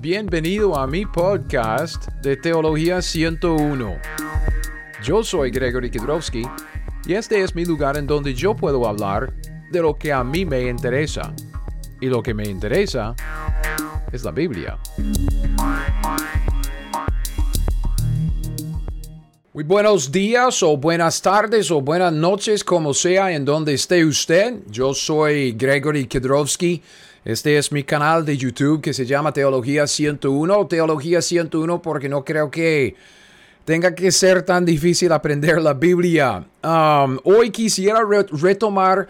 Bienvenido a mi podcast de Teología 101. Yo soy Gregory Kidrowski y este es mi lugar en donde yo puedo hablar de lo que a mí me interesa. Y lo que me interesa es la Biblia. Muy buenos días o buenas tardes o buenas noches, como sea en donde esté usted. Yo soy Gregory Kidrowski. Este es mi canal de YouTube que se llama Teología 101. Teología 101 porque no creo que tenga que ser tan difícil aprender la Biblia. Um, hoy quisiera retomar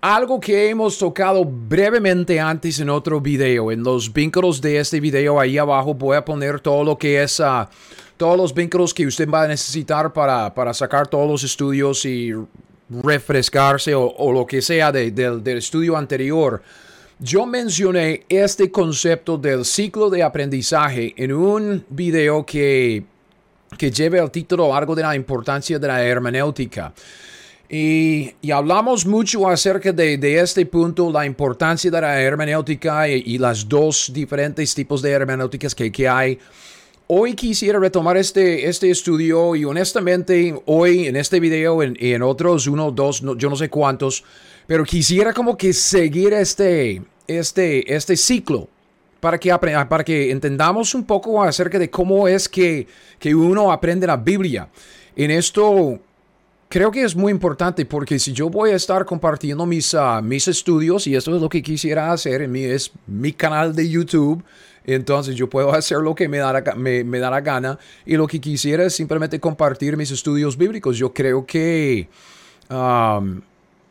algo que hemos tocado brevemente antes en otro video. En los vínculos de este video ahí abajo voy a poner todo lo que es... Uh, todos los vínculos que usted va a necesitar para, para sacar todos los estudios y refrescarse o, lo que sea del estudio anterior. Yo mencioné este concepto del ciclo de aprendizaje en un video que, que lleva el título algo de la importancia de la hermenéutica. Y, hablamos mucho acerca de, este punto, la importancia de la hermenéutica y, y las dos diferentes tipos de hermenéuticas que, que hay. Hoy quisiera retomar este, este estudio y honestamente hoy en este video y en, otros uno, dos, yo no sé cuántos, pero quisiera como que seguir este, este, este ciclo para que, para que entendamos un poco acerca de cómo es que, que uno aprende la Biblia. En esto creo que es muy importante porque si yo voy a estar compartiendo mis, ah, mis estudios y esto es lo que quisiera hacer en mi, es mi canal de YouTube, entonces yo puedo hacer lo que me da, la, me, me da la gana y lo que quisiera es simplemente compartir mis estudios bíblicos. Yo creo que...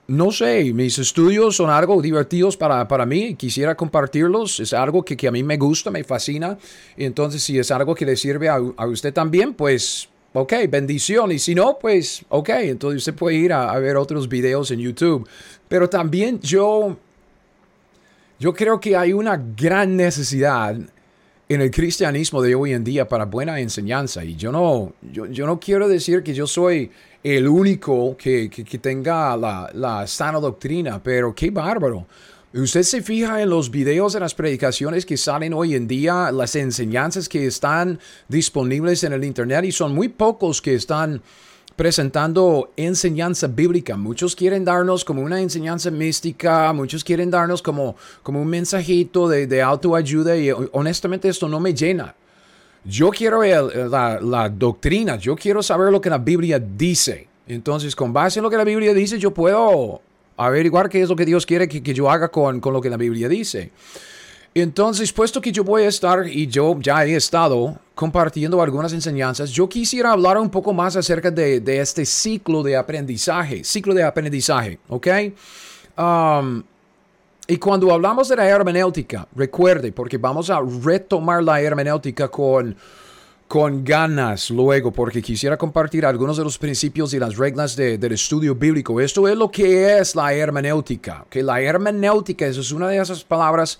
no sé, mis estudios son algo divertidos para, para mí, quisiera compartirlos, es algo que, que, a mí me gusta, me fascina, entonces si es algo que le sirve a, a, usted también, pues ok, bendición, y si no, pues ok, entonces usted puede ir a, a ver otros videos en YouTube, pero también yo, yo creo que hay una gran necesidad en el cristianismo de hoy en día para buena enseñanza. Y yo no, yo, yo no quiero decir que yo soy el único que, que, tenga la, la, sana doctrina, pero qué bárbaro. Usted se fija en los videos de las predicaciones que salen hoy en día, las enseñanzas que están disponibles en el Internet y son muy pocos que están presentando enseñanza bíblica. Muchos quieren darnos como una enseñanza mística, muchos quieren darnos como, como un mensajito de, de autoayuda y honestamente esto no me llena. Yo quiero la, la, doctrina, yo quiero saber lo que la Biblia dice. Entonces, con base en lo que la Biblia dice, yo puedo averiguar qué es lo que Dios quiere que, que yo haga con, con lo que la Biblia dice. Entonces, puesto que yo voy a estar y yo ya he estado compartiendo algunas enseñanzas, yo quisiera hablar un poco más acerca de, de este ciclo de aprendizaje, ciclo de aprendizaje, ¿ok? Um, y cuando hablamos de la hermenéutica, recuerde, porque vamos a retomar la hermenéutica con, con ganas luego, porque quisiera compartir algunos de los principios y las reglas de, del estudio bíblico. Esto es lo que es la hermenéutica. que La hermenéutica es una de esas palabras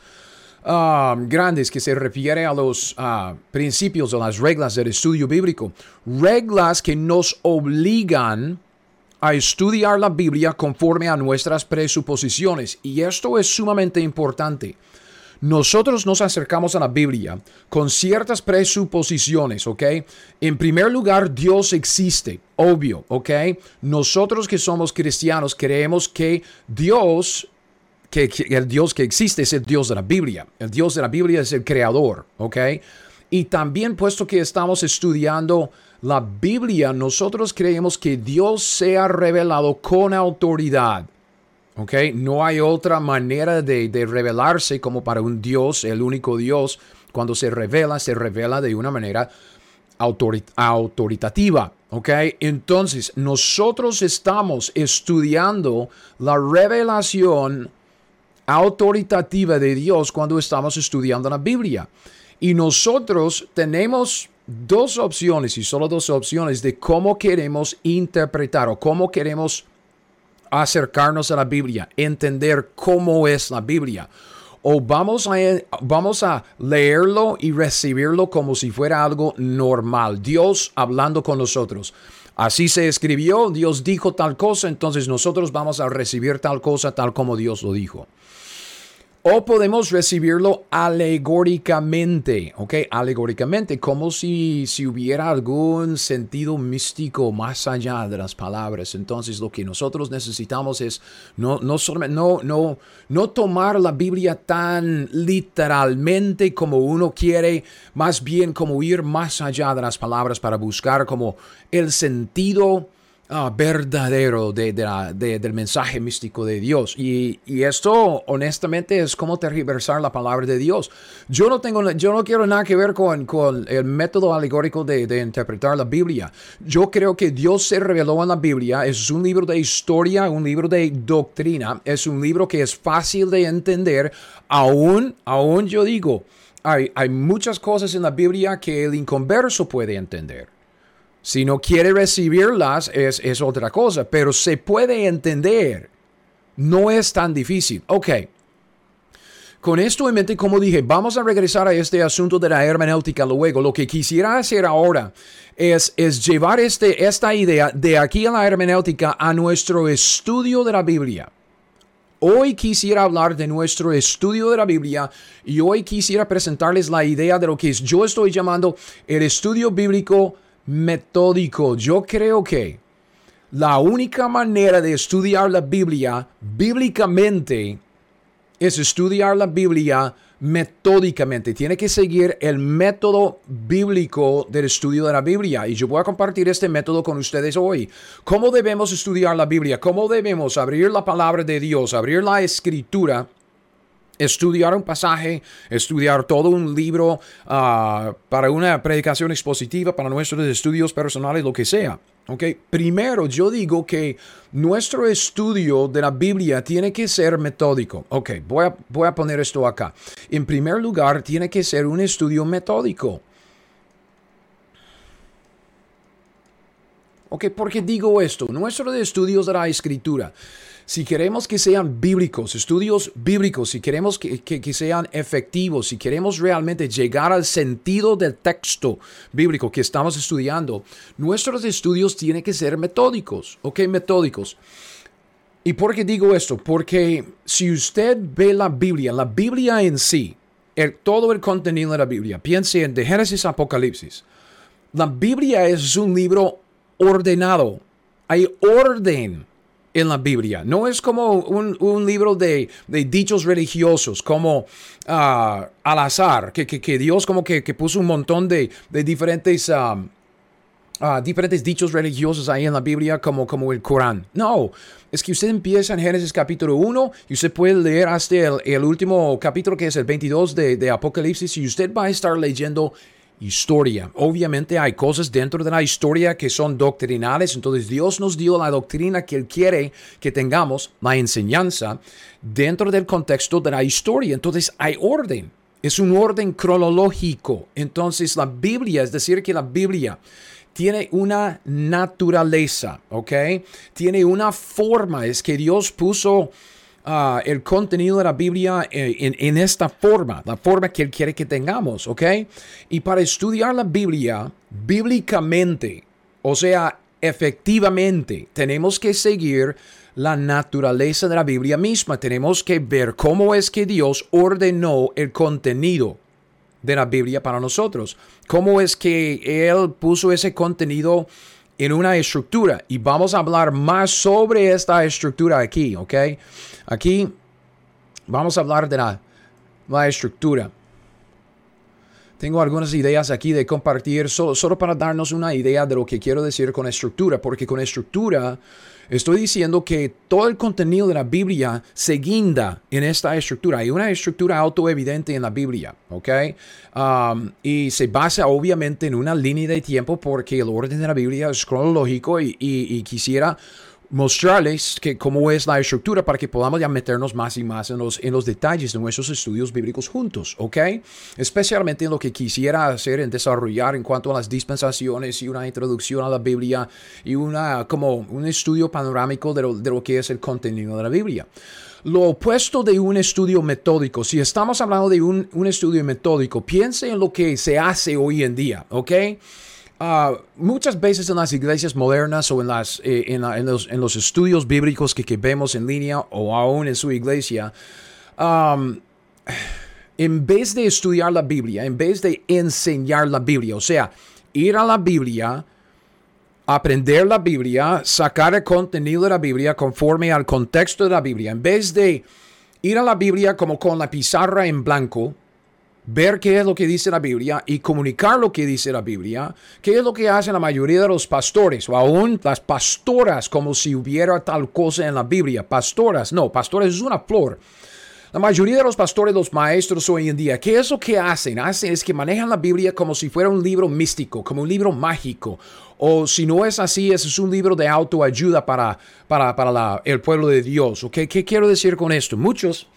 Um, grandes que se refiere a los uh, principios o las reglas del estudio bíblico. Reglas que nos obligan a estudiar la Biblia conforme a nuestras presuposiciones. Y esto es sumamente importante. Nosotros nos acercamos a la Biblia con ciertas presuposiciones, ¿ok? En primer lugar, Dios existe, obvio, ¿ok? Nosotros que somos cristianos creemos que Dios que, el Dios que existe es el Dios de la Biblia. El Dios de la Biblia es el creador, ¿ok? Y también puesto que estamos estudiando la Biblia, nosotros creemos que Dios se ha revelado con autoridad. ¿Ok? No hay otra manera de, de revelarse como para un Dios, el único Dios. Cuando se revela, se revela de una manera autoritativa. ¿Ok? Entonces, nosotros estamos estudiando la revelación autoritativa de Dios cuando estamos estudiando la Biblia. Y nosotros tenemos dos opciones y solo dos opciones de cómo queremos interpretar o cómo queremos acercarnos a la Biblia, entender cómo es la Biblia. O vamos a, vamos a leerlo y recibirlo como si fuera algo normal, Dios hablando con nosotros. Así se escribió, Dios dijo tal cosa, entonces nosotros vamos a recibir tal cosa tal como Dios lo dijo. O podemos recibirlo alegóricamente, ¿ok? Alegóricamente, como si, si hubiera algún sentido místico más allá de las palabras. Entonces, lo que nosotros necesitamos es no, no, no, tomar la Biblia tan literalmente como uno quiere, más bien como ir más allá de las palabras para buscar como el sentido Ah, verdadero de, del mensaje místico de Dios. Y, esto, honestamente, es como tergiversar la palabra de Dios. Yo no, tengo, yo no quiero nada que ver con, con el método alegórico de, interpretar la Biblia. Yo creo que Dios se reveló en la Biblia. Es un libro de historia, un libro de doctrina. Es un libro que es fácil de entender. Aún, aún yo digo, hay, hay muchas cosas en la Biblia que el inconverso puede entender. Si no quiere recibirlas es, es otra cosa, pero se puede entender. No es tan difícil. Ok. Con esto en mente, como dije, vamos a regresar a este asunto de la hermenéutica luego. Lo que quisiera hacer ahora es, es llevar este, esta idea de aquí a la hermenéutica a nuestro estudio de la Biblia. Hoy quisiera hablar de nuestro estudio de la Biblia y hoy quisiera presentarles la idea de lo que yo estoy llamando el estudio bíblico metódico. Yo creo que la única manera de estudiar la Biblia bíblicamente es estudiar la Biblia metódicamente. Tiene que seguir el método bíblico del estudio de la Biblia. Y yo voy a compartir este método con ustedes hoy. ¿Cómo debemos estudiar la Biblia? ¿Cómo debemos abrir la palabra de Dios, abrir la escritura? Estudiar un pasaje, estudiar todo un libro ah, para una predicación expositiva, para nuestros estudios personales, lo que sea. Okay. Primero, yo digo que nuestro estudio de la Biblia tiene que ser metódico. Ok, voy a, voy a poner esto acá. En primer lugar, tiene que ser un estudio metódico. Ok, ¿por qué digo esto? Nuestros estudios de la escritura si queremos que sean bíblicos, estudios bíblicos, si queremos que, sean efectivos, si queremos realmente llegar al sentido del texto bíblico que estamos estudiando, nuestros estudios tienen que ser metódicos, ¿ok? Metódicos. ¿Y por qué digo esto? Porque si usted ve la Biblia, la Biblia en sí, todo el contenido de la Biblia, piense en de Génesis a Apocalipsis. La Biblia es un libro ordenado. Hay orden en la Biblia. No es como un, libro de, dichos religiosos, como ah, al azar, que, Dios como que, puso un montón de, diferentes... Ah, ah, diferentes dichos religiosos ahí en la Biblia como, como el Corán. No, es que usted empieza en Génesis capítulo 1 y usted puede leer hasta el, último capítulo que es el 22 de, de Apocalipsis y usted va a estar leyendo historia. Obviamente hay cosas dentro de la historia que son doctrinales, entonces Dios nos dio la doctrina que Él quiere que tengamos, la enseñanza, dentro del contexto de la historia. Entonces hay orden, es un orden cronológico. Entonces la Biblia, es decir, que la Biblia tiene una naturaleza, ¿ok? Tiene una forma, es que Dios puso Ah, el contenido de la Biblia eh, en, esta forma, la forma que Él quiere que tengamos, ¿ok? Y para estudiar la Biblia bíblicamente, o sea, efectivamente, tenemos que seguir la naturaleza de la Biblia misma. Tenemos que ver cómo es que Dios ordenó el contenido de la Biblia para nosotros. Cómo es que Él puso ese contenido en una estructura. Y vamos a hablar más sobre esta estructura aquí, ¿ok? Aquí vamos a hablar de la, la estructura. Tengo algunas ideas aquí de compartir solo, solo para darnos una idea de lo que quiero decir con estructura, porque con estructura estoy diciendo que todo el contenido de la Biblia se guinda en esta estructura. Hay una estructura autoevidente en la Biblia, ¿ok? Um, y se basa obviamente en una línea de tiempo porque el orden de la Biblia es cronológico y, y quisiera mostrarles que cómo es la estructura para que podamos ya meternos más y más en los, en los detalles de nuestros estudios bíblicos juntos, ¿ok? Especialmente en lo que quisiera hacer en desarrollar en cuanto a las dispensaciones y una introducción a la Biblia y una, como un estudio panorámico de lo, de lo que es el contenido de la Biblia. Lo opuesto de un estudio metódico, si estamos hablando de un, un estudio metódico, piense en lo que se hace hoy en día, ¿ok? Ah, muchas veces en las iglesias modernas o en, las, eh, en, los, estudios bíblicos que, vemos en línea o aún en su iglesia, en vez de estudiar la Biblia, en vez de enseñar la Biblia, o sea, ir a la Biblia, aprender la Biblia, sacar el contenido de la Biblia conforme al contexto de la Biblia, en vez de ir a la Biblia como con la pizarra en blanco, ver qué es lo que dice la Biblia y comunicar lo que dice la Biblia, qué es lo que hacen la mayoría de los pastores o aún las pastoras como si hubiera tal cosa en la Biblia. Pastoras, no, pastoras es una flor. La mayoría de los pastores, los maestros hoy en día, ¿qué es lo que hacen? Hacen es que manejan la Biblia como si fuera un libro místico, como un libro mágico. O si no es así, es un libro de autoayuda para, para, para el pueblo de Dios. ¿Okay? ¿Qué quiero decir con esto? Muchos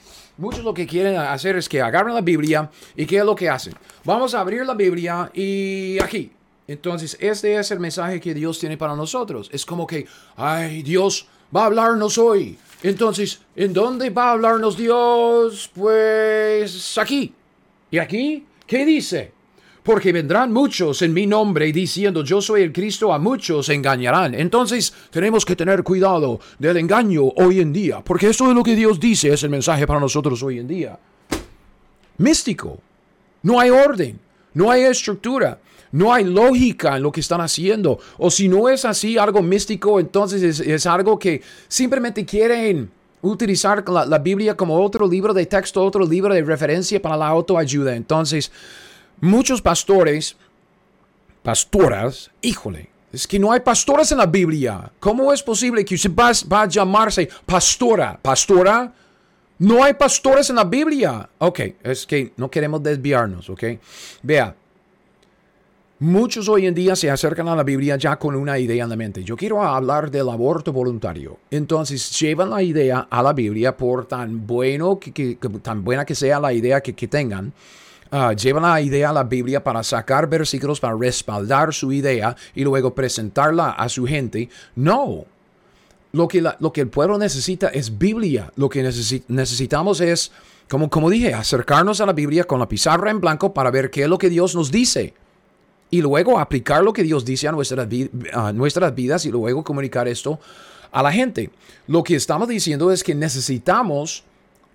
Muchos lo que quieren hacer es que agarren la Biblia y ¿qué es lo que hacen? Vamos a abrir la Biblia y aquí. Entonces, este es el mensaje que Dios tiene para nosotros. Es como que, ay, Dios va a hablarnos hoy. Entonces, ¿en dónde va a hablarnos Dios? Pues aquí. ¿Y aquí? ¿Qué dice? Porque vendrán muchos en mi nombre diciendo yo soy el Cristo, a muchos engañarán. Entonces tenemos que tener cuidado del engaño hoy en día, porque eso es lo que Dios dice, es el mensaje para nosotros hoy en día. Místico. No hay orden, no hay estructura. No hay lógica en lo que están haciendo. O si no es así, algo místico, entonces es, algo que simplemente quieren utilizar la, la Biblia como otro libro de texto, otro libro de referencia para la autoayuda. Entonces, muchos pastores, pastoras, híjole, es que no hay pastoras en la Biblia. ¿Cómo es posible que usted va, a llamarse pastora? ¿Pastora? No hay pastores en la Biblia. Ok, es que no queremos desviarnos, ok. Vea, muchos hoy en día se acercan a la Biblia ya con una idea en la mente. Yo quiero hablar del aborto voluntario. Entonces llevan la idea a la Biblia por tan bueno que, tan buena que sea la idea que, que tengan uh, llevan la idea a la Biblia para sacar versículos para respaldar su idea y luego presentarla a su gente. No. Lo que, lo que el pueblo necesita es Biblia. Lo que necesitamos es, como, como dije, acercarnos a la Biblia con la pizarra en blanco para ver qué es lo que Dios nos dice. Y luego aplicar lo que Dios dice a nuestras, a nuestras vidas y luego comunicar esto a la gente. Lo que estamos diciendo es que necesitamos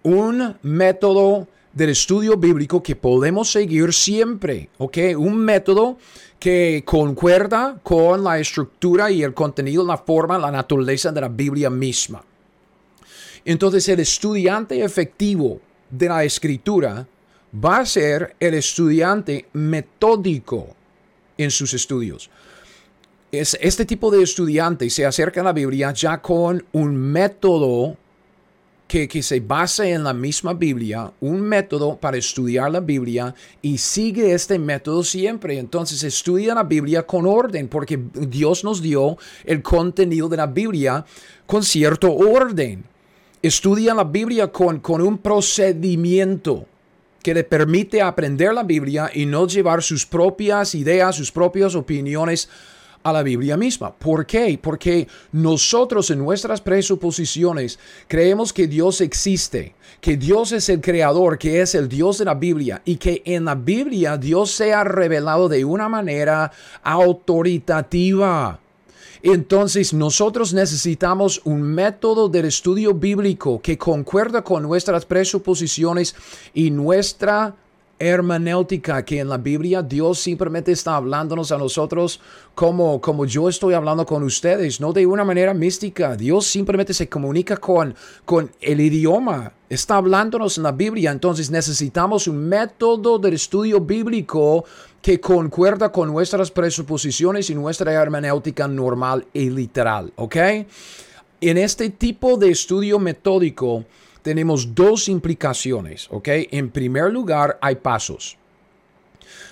un método del estudio bíblico que podemos seguir siempre, ¿ok? Un método que concuerda con la estructura y el contenido, la forma, la naturaleza de la Biblia misma. Entonces el estudiante efectivo de la escritura va a ser el estudiante metódico en sus estudios. Es, este tipo de estudiante se acerca a la Biblia ya con un método que, se basa en la misma Biblia, un método para estudiar la Biblia y sigue este método siempre. Entonces estudia la Biblia con orden porque Dios nos dio el contenido de la Biblia con cierto orden. Estudia la Biblia con, con un procedimiento que le permite aprender la Biblia y no llevar sus propias ideas, sus propias opiniones a la Biblia misma. ¿Por qué? Porque nosotros en nuestras presuposiciones creemos que Dios existe, que Dios es el creador, que es el Dios de la Biblia y que en la Biblia Dios se ha revelado de una manera autoritativa. Entonces nosotros necesitamos un método del estudio bíblico que concuerda con nuestras presuposiciones y nuestra hermenéutica que en la Biblia Dios simplemente está hablándonos a nosotros como, como yo estoy hablando con ustedes, no de una manera mística. Dios simplemente se comunica con, con el idioma, está hablándonos en la Biblia. Entonces necesitamos un método de estudio bíblico que concuerda con nuestras presuposiciones y nuestra hermenéutica normal y literal, ¿ok? En este tipo de estudio metódico, tenemos dos implicaciones, ¿ok? En primer lugar, hay pasos.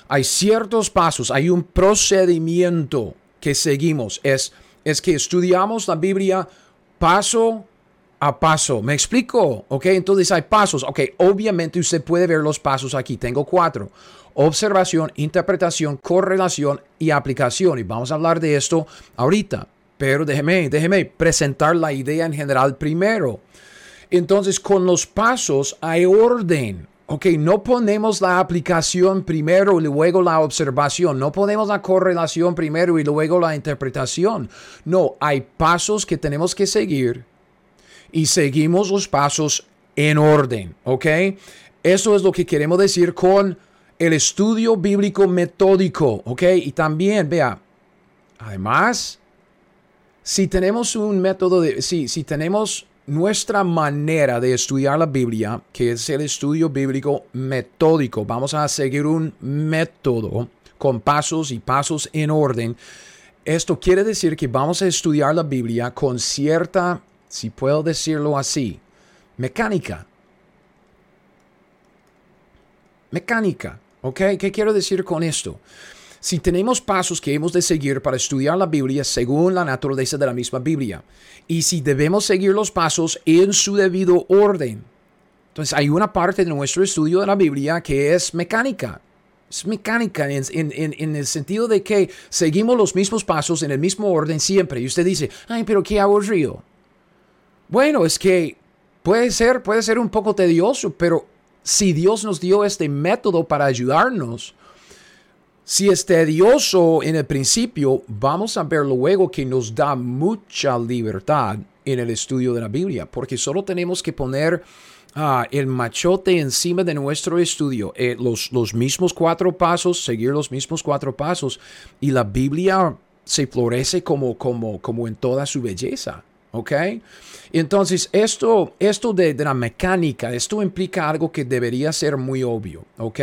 Hay ciertos pasos, hay un procedimiento que seguimos. Es, es que estudiamos la Biblia paso a paso. ¿Me explico? ¿Ok? Entonces hay pasos. Ok, obviamente usted puede ver los pasos aquí. Tengo cuatro. Observación, interpretación, correlación y aplicación. Y vamos a hablar de esto ahorita. Pero déjeme, déjeme presentar la idea en general primero. Entonces, con los pasos hay orden. Ok, no ponemos la aplicación primero y luego la observación. No ponemos la correlación primero y luego la interpretación. No, hay pasos que tenemos que seguir y seguimos los pasos en orden. Ok, Eso es lo que queremos decir con el estudio bíblico metódico, ¿ok? Y también, vea, además, si tenemos un método de, si, si tenemos nuestra manera de estudiar la Biblia, que es el estudio bíblico metódico, vamos a seguir un método con pasos y pasos en orden. Esto quiere decir que vamos a estudiar la Biblia con cierta, si puedo decirlo así, mecánica. Mecánica, ¿ok? ¿Qué quiero decir con esto? Si tenemos pasos que hemos de seguir para estudiar la Biblia según la naturaleza de la misma Biblia, y si debemos seguir los pasos en su debido orden, entonces hay una parte de nuestro estudio de la Biblia que es mecánica. Es mecánica en, el sentido de que seguimos los mismos pasos en el mismo orden siempre. Y usted dice, ay, pero qué aburrido. Bueno, es que puede ser, puede ser un poco tedioso, pero si Dios nos dio este método para ayudarnos, si es tedioso en el principio, vamos a ver luego que nos da mucha libertad en el estudio de la Biblia, porque solo tenemos que poner ah, el machote encima de nuestro estudio, eh, los, los mismos cuatro pasos, seguir los mismos cuatro pasos, y la Biblia se florece como, como, como en toda su belleza. ¿Ok? Entonces, esto, esto de, de, la mecánica, esto implica algo que debería ser muy obvio. ¿Ok?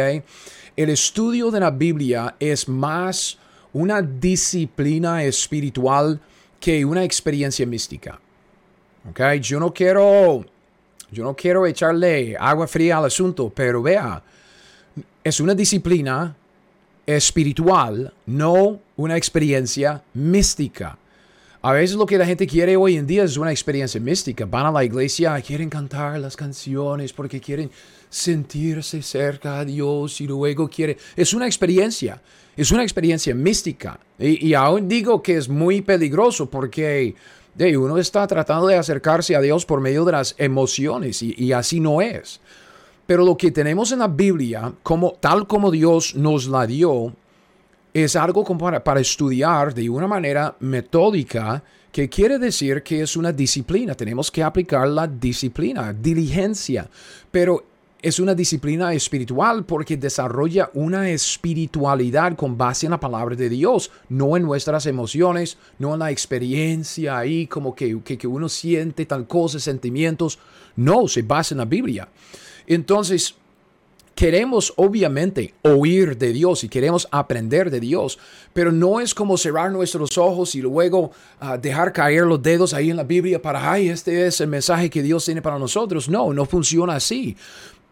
El estudio de la Biblia es más una disciplina espiritual que una experiencia mística. Okay? Yo no quiero, yo no quiero echarle agua fría al asunto, pero vea, es una disciplina espiritual, no una experiencia mística. A veces lo que la gente quiere hoy en día es una experiencia mística. Van a la iglesia, quieren cantar las canciones porque quieren sentirse cerca a Dios y luego quiere... Es una experiencia, es una experiencia mística. Y, aún digo que es muy peligroso porque de, uno está tratando de acercarse a Dios por medio de las emociones y, y así no es. Pero lo que tenemos en la Biblia, como, tal como Dios nos la dio, es algo para, para estudiar de una manera metódica que quiere decir que es una disciplina. Tenemos que aplicar la disciplina, diligencia. Pero es una disciplina espiritual porque desarrolla una espiritualidad con base en la palabra de Dios, no en nuestras emociones, no en la experiencia ahí como que, que, que uno siente tal cosa, sentimientos. No, se basa en la Biblia. Entonces, Queremos obviamente oír de Dios y queremos aprender de Dios, pero no es como cerrar nuestros ojos y luego ah, dejar caer los dedos ahí en la Biblia para, ay, este es el mensaje que Dios tiene para nosotros. No, no funciona así.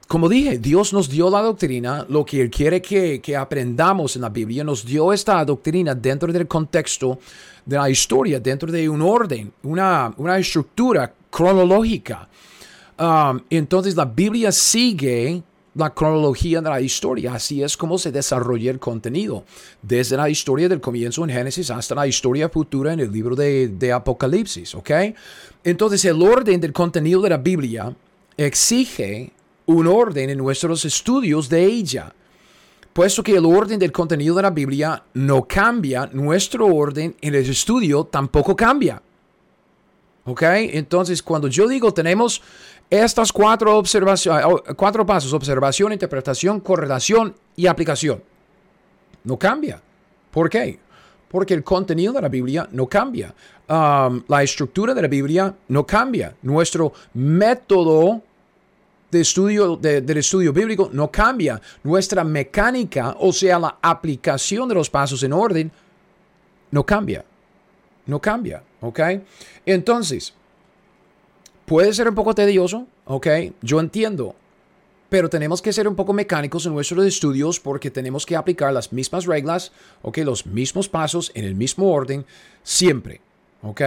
Como dije, Dios nos dio la doctrina, lo que Él quiere que, que aprendamos en la Biblia, nos dio esta doctrina dentro del contexto de la historia, dentro de un orden, una, una estructura cronológica. Um, entonces la Biblia sigue la cronología de la historia. Así es como se desarrolla el contenido. Desde la historia del comienzo en Génesis hasta la historia futura en el libro de, de Apocalipsis. ¿Ok? Entonces el orden del contenido de la Biblia exige un orden en nuestros estudios de ella. Puesto que el orden del contenido de la Biblia no cambia, nuestro orden en el estudio tampoco cambia. ¿Ok? Entonces, cuando yo digo tenemos estas cuatro, observaciones, ah, cuatro pasos, observación, interpretación, correlación y aplicación, no cambia. ¿Por qué? Porque el contenido de la Biblia no cambia. Um, la estructura de la Biblia no cambia. Nuestro método de estudio, del estudio bíblico no cambia. Nuestra mecánica, o sea, la aplicación de los pasos en orden, no cambia. No cambia. ¿Ok? Entonces, puede ser un poco tedioso. ¿Ok? Yo entiendo. Pero tenemos que ser un poco mecánicos en nuestros estudios porque tenemos que aplicar las mismas reglas, ¿ok? Los mismos pasos en el mismo orden siempre. ¿Ok?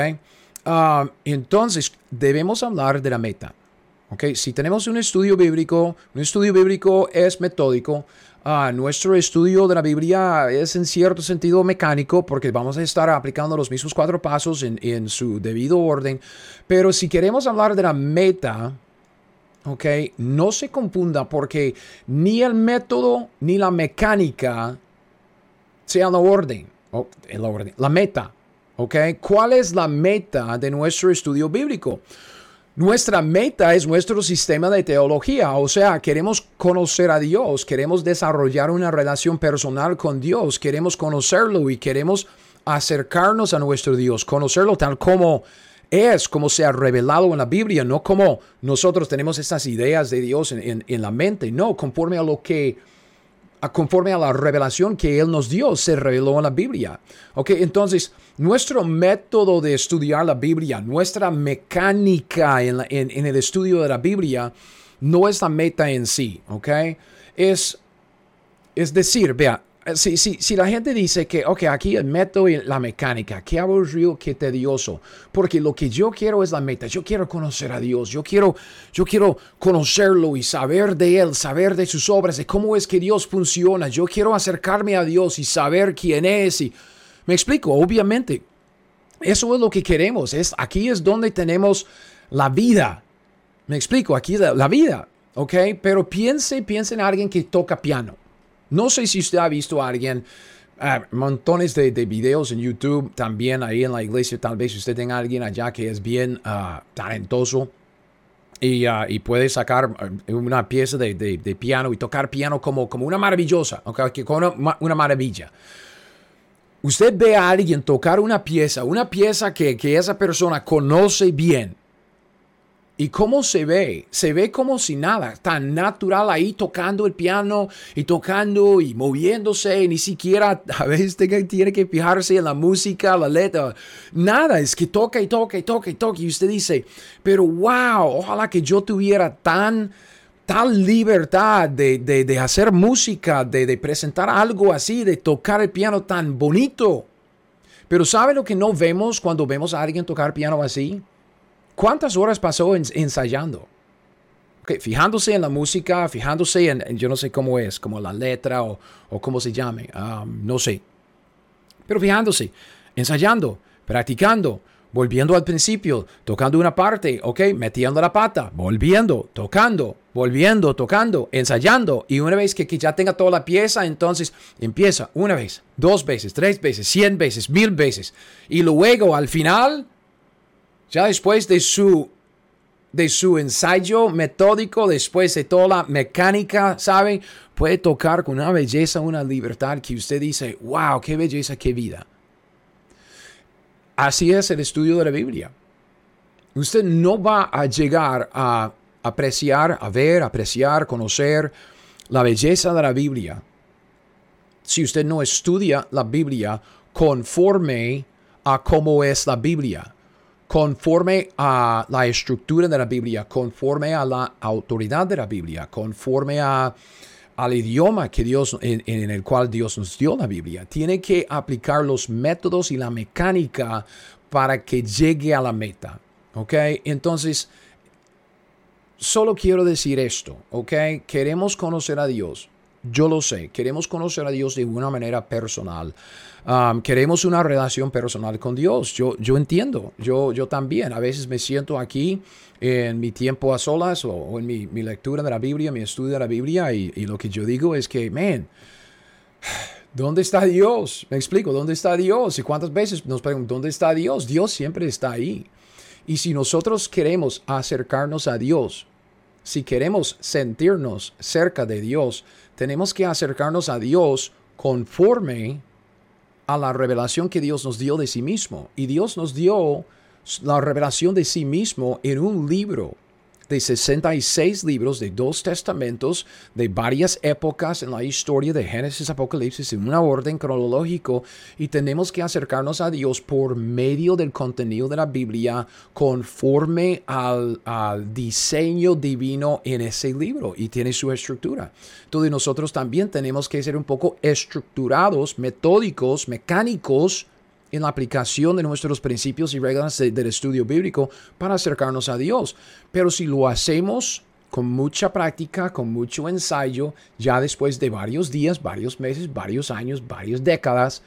Ah, entonces, debemos hablar de la meta. Okay, si tenemos un estudio bíblico, un estudio bíblico es metódico. Uh, nuestro estudio de la Biblia es en cierto sentido mecánico porque vamos a estar aplicando los mismos cuatro pasos en, en su debido orden. Pero si queremos hablar de la meta, okay, no se confunda porque ni el método ni la mecánica sean la orden, oh, la orden, la meta. Okay. ¿Cuál es la meta de nuestro estudio bíblico? Nuestra meta es nuestro sistema de teología, o sea, queremos conocer a Dios, queremos desarrollar una relación personal con Dios, queremos conocerlo y queremos acercarnos a nuestro Dios, conocerlo tal como es, como se ha revelado en la Biblia, no como nosotros tenemos estas ideas de Dios en, la mente, no, conforme a lo que conforme a la revelación que Él nos dio, se reveló en la Biblia. Ok, entonces, nuestro método de estudiar la Biblia, nuestra mecánica en, el estudio de la Biblia, no es la meta en sí, ok? Es, es decir, vea, si, si, si, la gente dice que, ok, aquí el método y la mecánica, qué aburrido, qué tedioso, porque lo que yo quiero es la meta, yo quiero conocer a Dios, yo quiero, yo quiero conocerlo y saber de Él, saber de sus obras, de cómo es que Dios funciona, yo quiero acercarme a Dios y saber quién es. Y, me explico, obviamente, eso es lo que queremos, es, aquí es donde tenemos la vida, me explico, aquí la, la vida, ok, pero piense, piense en alguien que toca piano. No sé si usted ha visto a alguien, montones de, videos en YouTube, también ahí en la iglesia, tal vez usted tenga alguien allá que es bien uh, talentoso. Y, ah, y, puede sacar una pieza de, de, piano y tocar piano como, como una maravillosa, okay, como una, una, maravilla. Usted ve a alguien tocar una pieza, una pieza que, que esa persona conoce bien, ¿Y cómo se ve? Se ve como si nada, tan natural ahí tocando el piano y tocando y moviéndose, ni siquiera a veces tiene que fijarse en la música, la letra, nada, es que toca y toca y toca y toca y usted dice, pero wow, ojalá que yo tuviera tan tal libertad de, de, hacer música, de, de presentar algo así, de tocar el piano tan bonito. Pero ¿sabe lo que no vemos cuando vemos a alguien tocar piano así? ¿Cuántas horas pasó ensayando? fijándose en la música, fijándose en, yo no sé cómo es, como la letra o, o cómo se llame, um, no sé. Pero fijándose, ensayando, practicando, volviendo al principio, tocando una parte, ok, metiendo la pata, volviendo, tocando, volviendo, tocando, ensayando. Y una vez que, que, ya tenga toda la pieza, entonces empieza una vez, dos veces, tres veces, cien veces, mil veces. Y luego al final ya después de su, de su ensayo metódico, después de toda la mecánica, ¿sabe? Puede tocar con una belleza, una libertad que usted dice, wow, qué belleza, qué vida. Así es el estudio de la Biblia. Usted no va a llegar a apreciar, a ver, apreciar, conocer la belleza de la Biblia si usted no estudia la Biblia conforme a cómo es la Biblia conforme a la estructura de la Biblia, conforme a la autoridad de la Biblia, conforme a, al idioma que Dios, en, el cual Dios nos dio la Biblia. Tiene que aplicar los métodos y la mecánica para que llegue a la meta. ¿Ok? Entonces, solo quiero decir esto. ¿Ok? Queremos conocer a Dios. Yo lo sé, queremos conocer a Dios de una manera personal. Um, queremos una relación personal con Dios. Yo, yo entiendo, yo, yo también. A veces me siento aquí en mi tiempo a solas o, en mi, mi, lectura de la Biblia, mi estudio de la Biblia y, y lo que yo digo es que, man, ¿Dónde está Dios? Me explico, ¿dónde está Dios? Y cuántas veces nos preguntan, ¿dónde está Dios? Dios siempre está ahí. Y si nosotros queremos acercarnos a Dios, si queremos sentirnos cerca de Dios, tenemos que acercarnos a Dios conforme a la revelación que Dios nos dio de sí mismo. Y Dios nos dio la revelación de sí mismo en un libro de 66 libros de dos testamentos de varias épocas en la historia de Génesis Apocalipsis en una orden cronológico y tenemos que acercarnos a Dios por medio del contenido de la Biblia conforme al, al diseño divino en ese libro y tiene su estructura. Entonces nosotros también tenemos que ser un poco estructurados, metódicos, mecánicos en la aplicación de nuestros principios y reglas del estudio bíblico para acercarnos a Dios. Pero si lo hacemos con mucha práctica, con mucho ensayo, ya después de varios días, varios meses, varios años, varias décadas,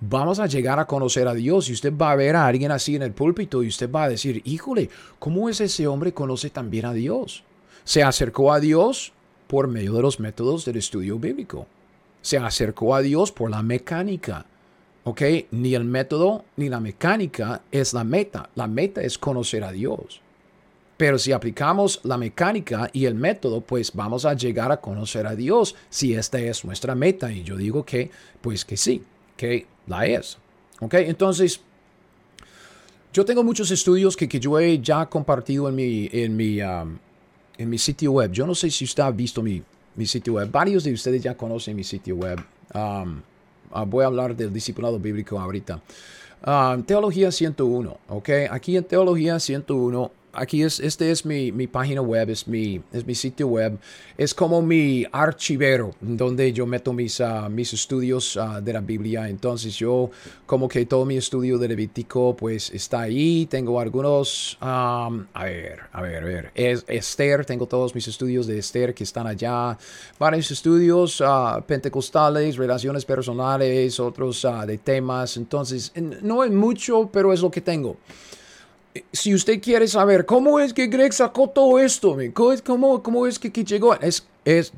vamos a llegar a conocer a Dios y usted va a ver a alguien así en el púlpito y usted va a decir, híjole, ¿cómo es ese hombre conoce también a Dios? Se acercó a Dios por medio de los métodos del estudio bíblico. Se acercó a Dios por la mecánica. ¿Ok? Ni el método ni la mecánica es la meta. La meta es conocer a Dios. Pero si aplicamos la mecánica y el método, pues vamos a llegar a conocer a Dios si esta es nuestra meta. Y yo digo que, pues que sí, que la es. ¿Ok? Entonces, yo tengo muchos estudios que, que yo he ya compartido en mi, en, mi, en mi sitio web. Yo no sé si usted ha visto mi, mi sitio web. Varios de ustedes ya conocen mi sitio web. Uh, voy a hablar del discipulado bíblico ahorita. Um, Teología 101, ¿ok? Aquí en Teología 101 aquí es, este es mi, mi, página web, es mi, es mi sitio web, es como mi archivero donde yo meto mis, uh, mis estudios uh, de la Biblia. Entonces yo como que todo mi estudio de Levítico pues está ahí. Tengo algunos, um, a ver, a ver, a ver, es Esther, tengo todos mis estudios de Esther que están allá, varios estudios uh, pentecostales, relaciones personales, otros de temas. Entonces no es mucho, pero es lo que tengo si usted quiere saber cómo es que Greg sacó todo esto, ¿Cómo, cómo es que, llegó, es, es,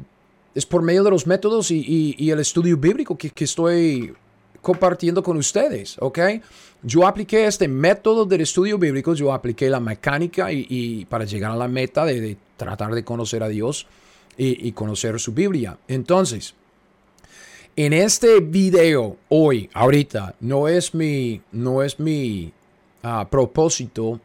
es, por medio de los métodos y, y, el estudio bíblico que, que, estoy compartiendo con ustedes, ¿ok? Yo apliqué este método del estudio bíblico, yo apliqué la mecánica y, para llegar a la meta de, de, tratar de conocer a Dios y conocer su Biblia. Entonces, en este video hoy, ahorita, no es mi, no es mi a propósito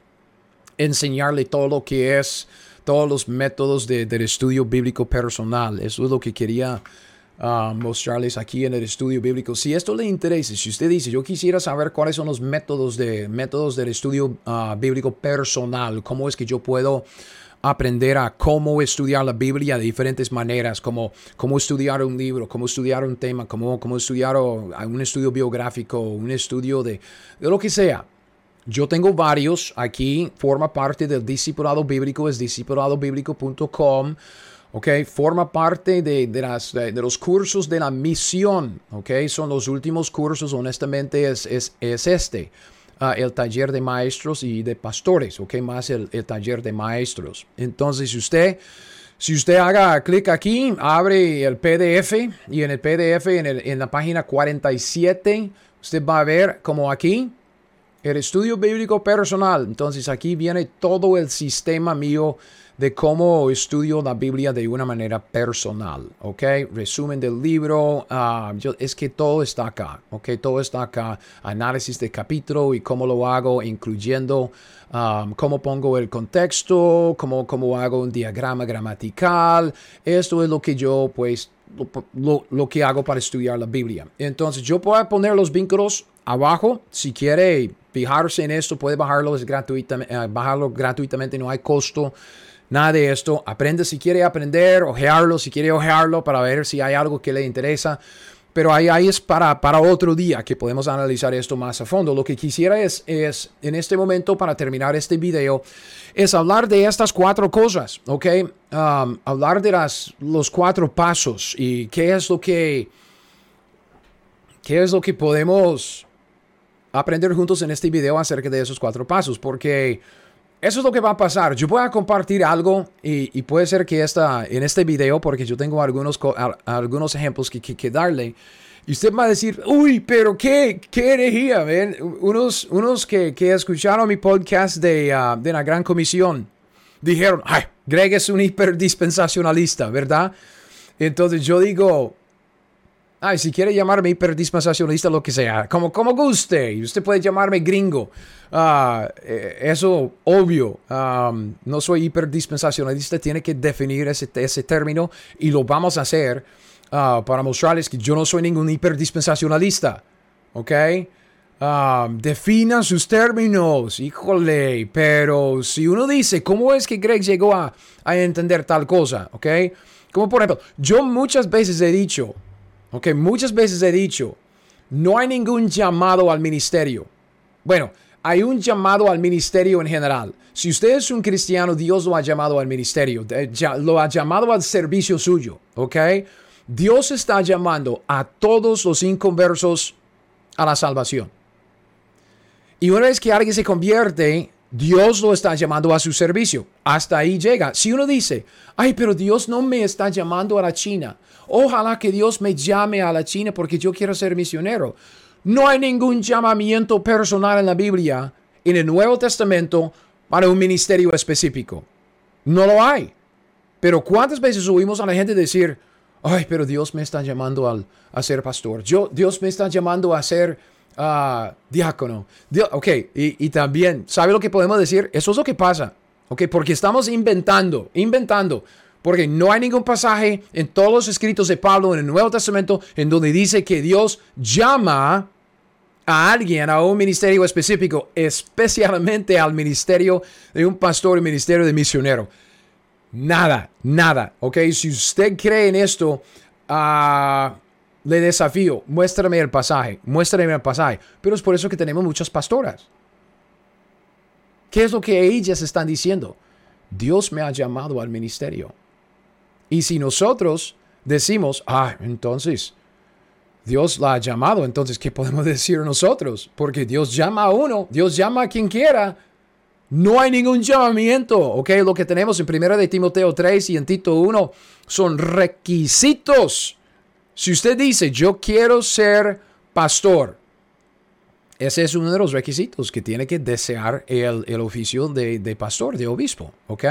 enseñarle todo lo que es, todos los métodos de, del estudio bíblico personal. Eso es lo que quería ah, mostrarles aquí en el estudio bíblico. Si esto le interesa, si usted dice, yo quisiera saber cuáles son los métodos, de, métodos del estudio ah, bíblico personal, cómo es que yo puedo aprender a cómo estudiar la Biblia de diferentes maneras, como cómo estudiar un libro, cómo estudiar un tema, cómo, cómo estudiar un estudio biográfico, un estudio de, de lo que sea. Yo tengo varios aquí, forma parte del discipulado bíblico, es discipuladobiblico.com. ¿ok? Forma parte de, de, las, de, los cursos de la misión, ¿ok? Son los últimos cursos, honestamente, es, es, es este, uh, el taller de maestros y de pastores, ¿ok? Más el, el taller de maestros. Entonces, si usted, si usted haga clic aquí, abre el PDF y en el PDF, en, el, en la página 47, usted va a ver como aquí, el estudio bíblico personal. Entonces aquí viene todo el sistema mío de cómo estudio la Biblia de una manera personal, ¿ok? Resumen del libro, ah, es que todo está acá, ¿ok? Todo está acá, análisis de capítulo y cómo lo hago, incluyendo um, cómo pongo el contexto, cómo, cómo hago un diagrama gramatical, esto es lo que yo, pues, lo, lo que hago para estudiar la Biblia. Entonces yo puedo poner los vínculos abajo, si quiere fijarse en esto, puede bajarlo, es gratuitamente, eh, bajarlo gratuitamente, no hay costo, nada de esto. Aprende si quiere aprender, ojearlo, si quiere ojearlo para ver si hay algo que le interesa. Pero ahí, ahí es para, para otro día que podemos analizar esto más a fondo. Lo que quisiera es, es, en este momento, para terminar este video, es hablar de estas cuatro cosas, ¿ok? Um, hablar de las, los cuatro pasos y qué es lo que, qué es lo que podemos aprender juntos en este video acerca de esos cuatro pasos, porque eso es lo que va a pasar. Yo voy a compartir algo y, puede ser que esta, en este video, porque yo tengo algunos, algunos ejemplos que, que, darle, y usted va a decir, uy, pero qué, qué herejía, ¿ven? Unos, unos que, que escucharon mi podcast de, uh, de la Gran Comisión dijeron, ay, Greg es un hiperdispensacionalista, ¿verdad? Entonces yo digo, Ay, si quiere llamarme hiperdispensacionalista, lo que sea, como, como guste. Usted puede llamarme gringo. Uh, eso, obvio. Um, no soy hiperdispensacionalista. Tiene que definir ese, ese término y lo vamos a hacer uh, para mostrarles que yo no soy ningún hiperdispensacionalista. ¿Ok? Um, definan sus términos, híjole, pero si uno dice, ¿cómo es que Greg llegó a, a entender tal cosa? ¿Ok? Como por ejemplo, yo muchas veces he dicho, Ok, muchas veces he dicho, no hay ningún llamado al ministerio. Bueno, hay un llamado al ministerio en general. Si usted es un cristiano, Dios lo ha llamado al ministerio, lo ha llamado al servicio suyo, ¿ok? Dios está llamando a todos los inconversos a la salvación. Y una vez que alguien se convierte, Dios lo está llamando a su servicio. Hasta ahí llega. Si uno dice, ay, pero Dios no me está llamando a la China. Ojalá que Dios me llame a la China porque yo quiero ser misionero. No hay ningún llamamiento personal en la Biblia, en el Nuevo Testamento, para un ministerio específico. No lo hay. Pero ¿cuántas veces oímos a la gente decir, ay, pero Dios me está llamando al, a ser pastor, Yo, Dios me está llamando a ser uh, diácono. ok, y, y, también, ¿sabe lo que podemos decir? Eso es lo que pasa, ok, porque estamos inventando, inventando. Porque no hay ningún pasaje en todos los escritos de Pablo en el Nuevo Testamento en donde dice que Dios llama a alguien a un ministerio específico, especialmente al ministerio de un pastor y ministerio de misionero. Nada, nada. Ok, si usted cree en esto, uh, le desafío, muéstrame el pasaje, muéstrame el pasaje. Pero es por eso que tenemos muchas pastoras. ¿Qué es lo que ellas están diciendo? Dios me ha llamado al ministerio. Y si nosotros decimos, ah, entonces Dios la ha llamado, entonces, ¿qué podemos decir nosotros? Porque Dios llama a uno, Dios llama a quien quiera. No hay ningún llamamiento, ¿ok? Lo que tenemos en 1 de Timoteo 3 y en Tito 1 son requisitos. Si usted dice, yo quiero ser pastor, ese es uno de los requisitos que tiene que desear el, el oficio de, de, pastor, de obispo, ¿ok?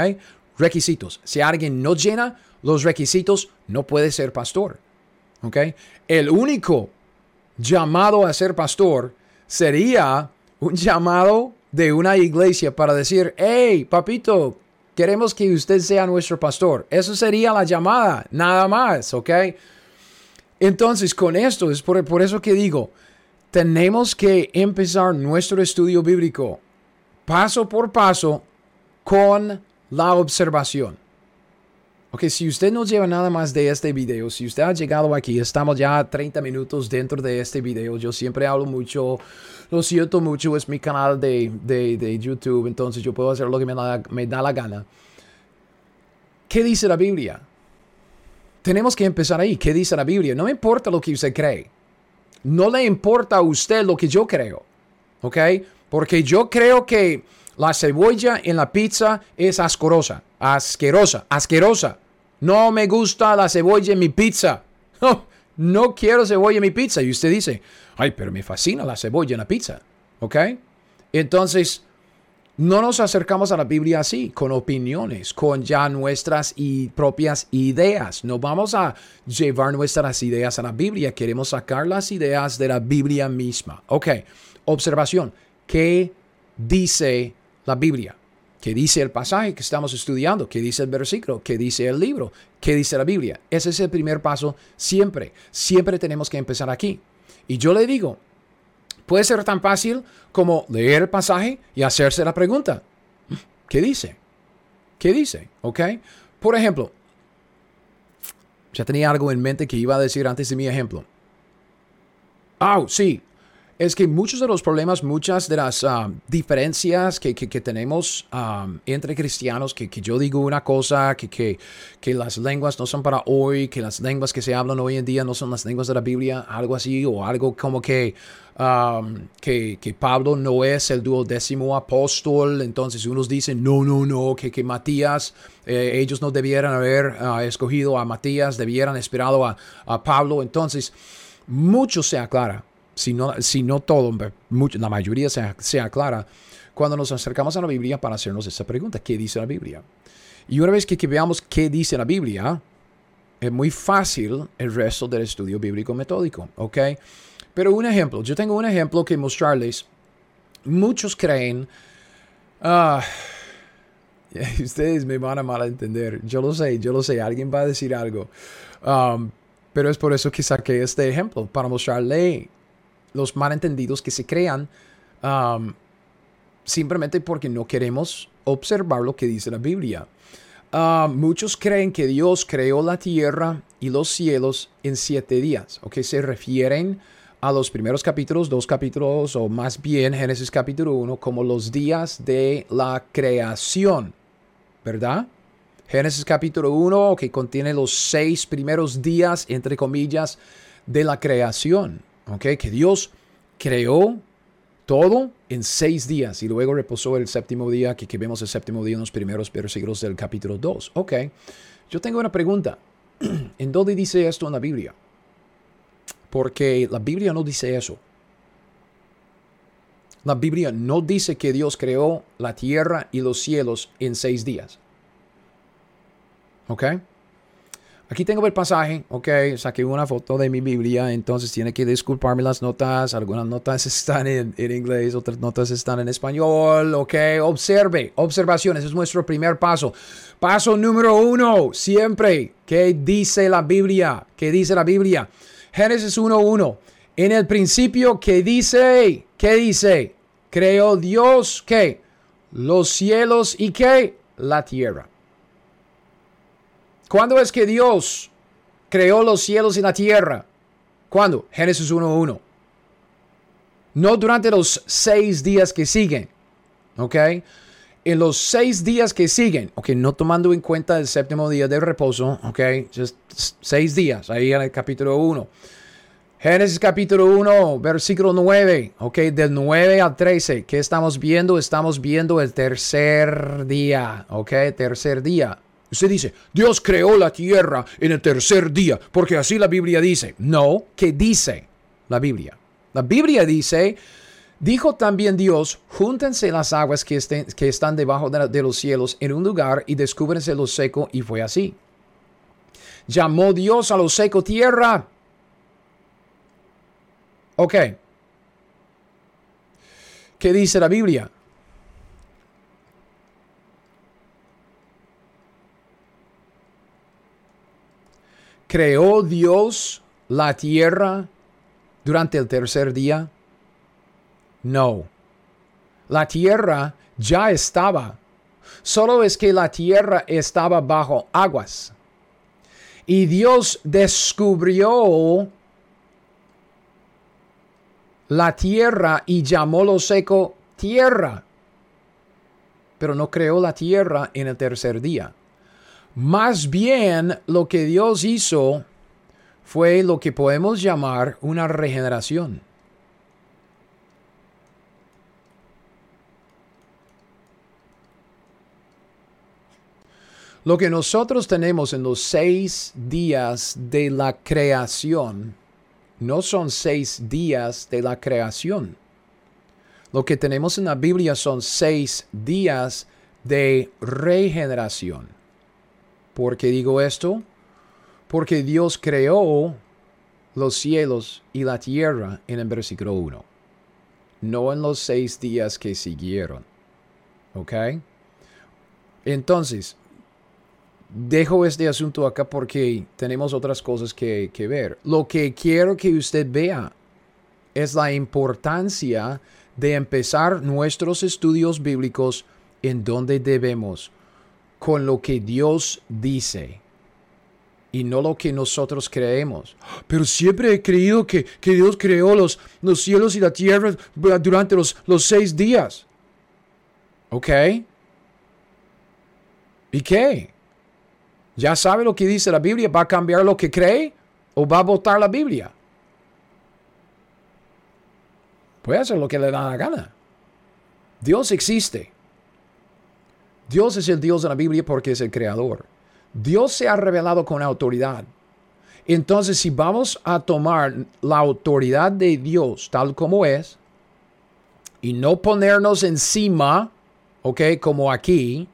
Requisitos. Si alguien no llena los requisitos, no puede ser pastor, ¿ok? El único llamado a ser pastor sería un llamado de una iglesia para decir, hey, papito, queremos que usted sea nuestro pastor. Eso sería la llamada, nada más, ¿ok? Entonces, con esto, es por, por eso que digo, tenemos que empezar nuestro estudio bíblico paso por paso con la observación. Ok, si usted no lleva nada más de este video, si usted ha llegado aquí, estamos ya 30 minutos dentro de este video. Yo siempre hablo mucho, lo siento mucho, es mi canal de, de, YouTube, entonces yo puedo hacer lo que me da, me da la gana. ¿Qué dice la Biblia? Tenemos que empezar ahí. ¿Qué dice la Biblia? No me importa lo que usted cree. No le importa a usted lo que yo creo. ¿Ok? Porque yo creo que la cebolla en la pizza es asquerosa, asquerosa, asquerosa. No me gusta la cebolla en mi pizza. No, quiero cebolla en mi pizza. Y usted dice, ay, pero me fascina la cebolla en la pizza. ¿Ok? Entonces, no nos acercamos a la Biblia así, con opiniones, con ya nuestras y propias ideas. No vamos a llevar nuestras ideas a la Biblia, queremos sacar las ideas de la Biblia misma. Ok, observación. ¿Qué dice la Biblia. ¿Qué dice el pasaje que estamos estudiando? ¿Qué dice el versículo? ¿Qué dice el libro? ¿Qué dice la Biblia? Ese es el primer paso siempre. Siempre tenemos que empezar aquí. Y yo le digo, puede ser tan fácil como leer el pasaje y hacerse la pregunta. ¿Qué dice? ¿Qué dice? ¿Ok? Por ejemplo, ya tenía algo en mente que iba a decir antes de mi ejemplo. Ah, sí, es que muchos de los problemas, muchas de las um, diferencias que, tenemos um, entre cristianos, que, yo digo una cosa, que, que, las lenguas no son para hoy, que las lenguas que se hablan hoy en día no son las lenguas de la Biblia, algo así, o algo como que, um, que, Pablo no es el duodécimo apóstol, entonces unos dicen, no, no, no, que, que Matías, eh, ellos no debieran haber escogido a Matías, debieran esperado a, a Pablo, entonces mucho se aclara si no, si no todo, la mayoría sea, sea clara, cuando nos acercamos a la Biblia para hacernos esa pregunta, ¿qué dice la Biblia? Y una vez que, veamos qué dice la Biblia, es muy fácil el resto del estudio bíblico metódico, ¿ok? Pero un ejemplo, yo tengo un ejemplo que mostrarles. Muchos creen, ah, ustedes me van a malentender, yo lo sé, yo lo sé, alguien va a decir algo, um, pero es por eso que saqué este ejemplo, para mostrarle los malentendidos que se crean um, simplemente porque no queremos observar lo que dice la Biblia. Um, muchos creen que Dios creó la tierra y los cielos en siete días, o que se refieren a los primeros capítulos, dos capítulos, o más bien Génesis capítulo 1, como los días de la creación, ¿verdad? Génesis capítulo 1, que contiene los seis primeros días, entre comillas, de la creación. Que Dios creó todo en seis días y luego reposó el séptimo día, que, que vemos el séptimo día en los primeros versículos del capítulo 2. Ok, yo tengo una pregunta. ¿En dónde dice esto en la Biblia? Porque la Biblia no dice eso. La Biblia no dice que Dios creó la tierra y los cielos en seis días. ¿Ok? Aquí tengo el pasaje, ok, saqué una foto de mi Biblia, entonces tiene que disculparme las notas, algunas notas están en, inglés, otras notas están en español, ok, observe, observaciones, es nuestro primer paso. Paso número uno, siempre, ¿qué dice la Biblia? ¿Qué dice la Biblia? Génesis 1.1, en el principio, ¿qué dice? ¿Qué dice? Creó Dios, ¿qué? Los cielos y ¿qué? La tierra. ¿Cuándo es que Dios creó los cielos y la tierra? ¿Cuándo? Génesis 1.1. No durante los seis días que siguen. ¿Ok? En los seis días que siguen, ok, no tomando en cuenta el séptimo día de reposo, ok, just seis días, ahí en el capítulo 1. Génesis capítulo 1, versículo 9, ok, del 9 al 13, ¿qué estamos viendo? Estamos viendo el tercer día, ok, tercer día. Usted dice, Dios creó la tierra en el tercer día, porque así la Biblia dice. No, ¿qué dice la Biblia? La Biblia dice, dijo también Dios, júntense las aguas que, que están debajo de, de, los cielos en un lugar y descúbrense lo seco, y fue así. Llamó Dios a lo seco tierra. Ok. ¿Qué dice la Biblia? ¿Creó Dios la tierra durante el tercer día? No. La tierra ya estaba. Solo es que la tierra estaba bajo aguas. Y Dios descubrió la tierra y llamó lo seco tierra. Pero no creó la tierra en el tercer día. Más bien lo que Dios hizo fue lo que podemos llamar una regeneración. Lo que nosotros tenemos en los seis días de la creación no son seis días de la creación. Lo que tenemos en la Biblia son seis días de regeneración. ¿Por qué digo esto? Porque Dios creó los cielos y la tierra en el versículo 1, no en los seis días que siguieron. ¿Ok? Entonces, dejo este asunto acá porque tenemos otras cosas que, que, ver. Lo que quiero que usted vea es la importancia de empezar nuestros estudios bíblicos en donde debemos con lo que Dios dice y no lo que nosotros creemos. Pero siempre he creído que, Dios creó los, los, cielos y la tierra durante los, los seis días. ¿Ok? ¿Y qué? ¿Ya sabe lo que dice la Biblia? ¿Va a cambiar lo que cree o va a votar la Biblia? Puede hacer lo que le da la gana. Dios existe. Dios es el Dios de la Biblia porque es el creador. Dios se ha revelado con autoridad. Entonces, si vamos a tomar la autoridad de Dios tal como es y no ponernos encima, ok, como aquí,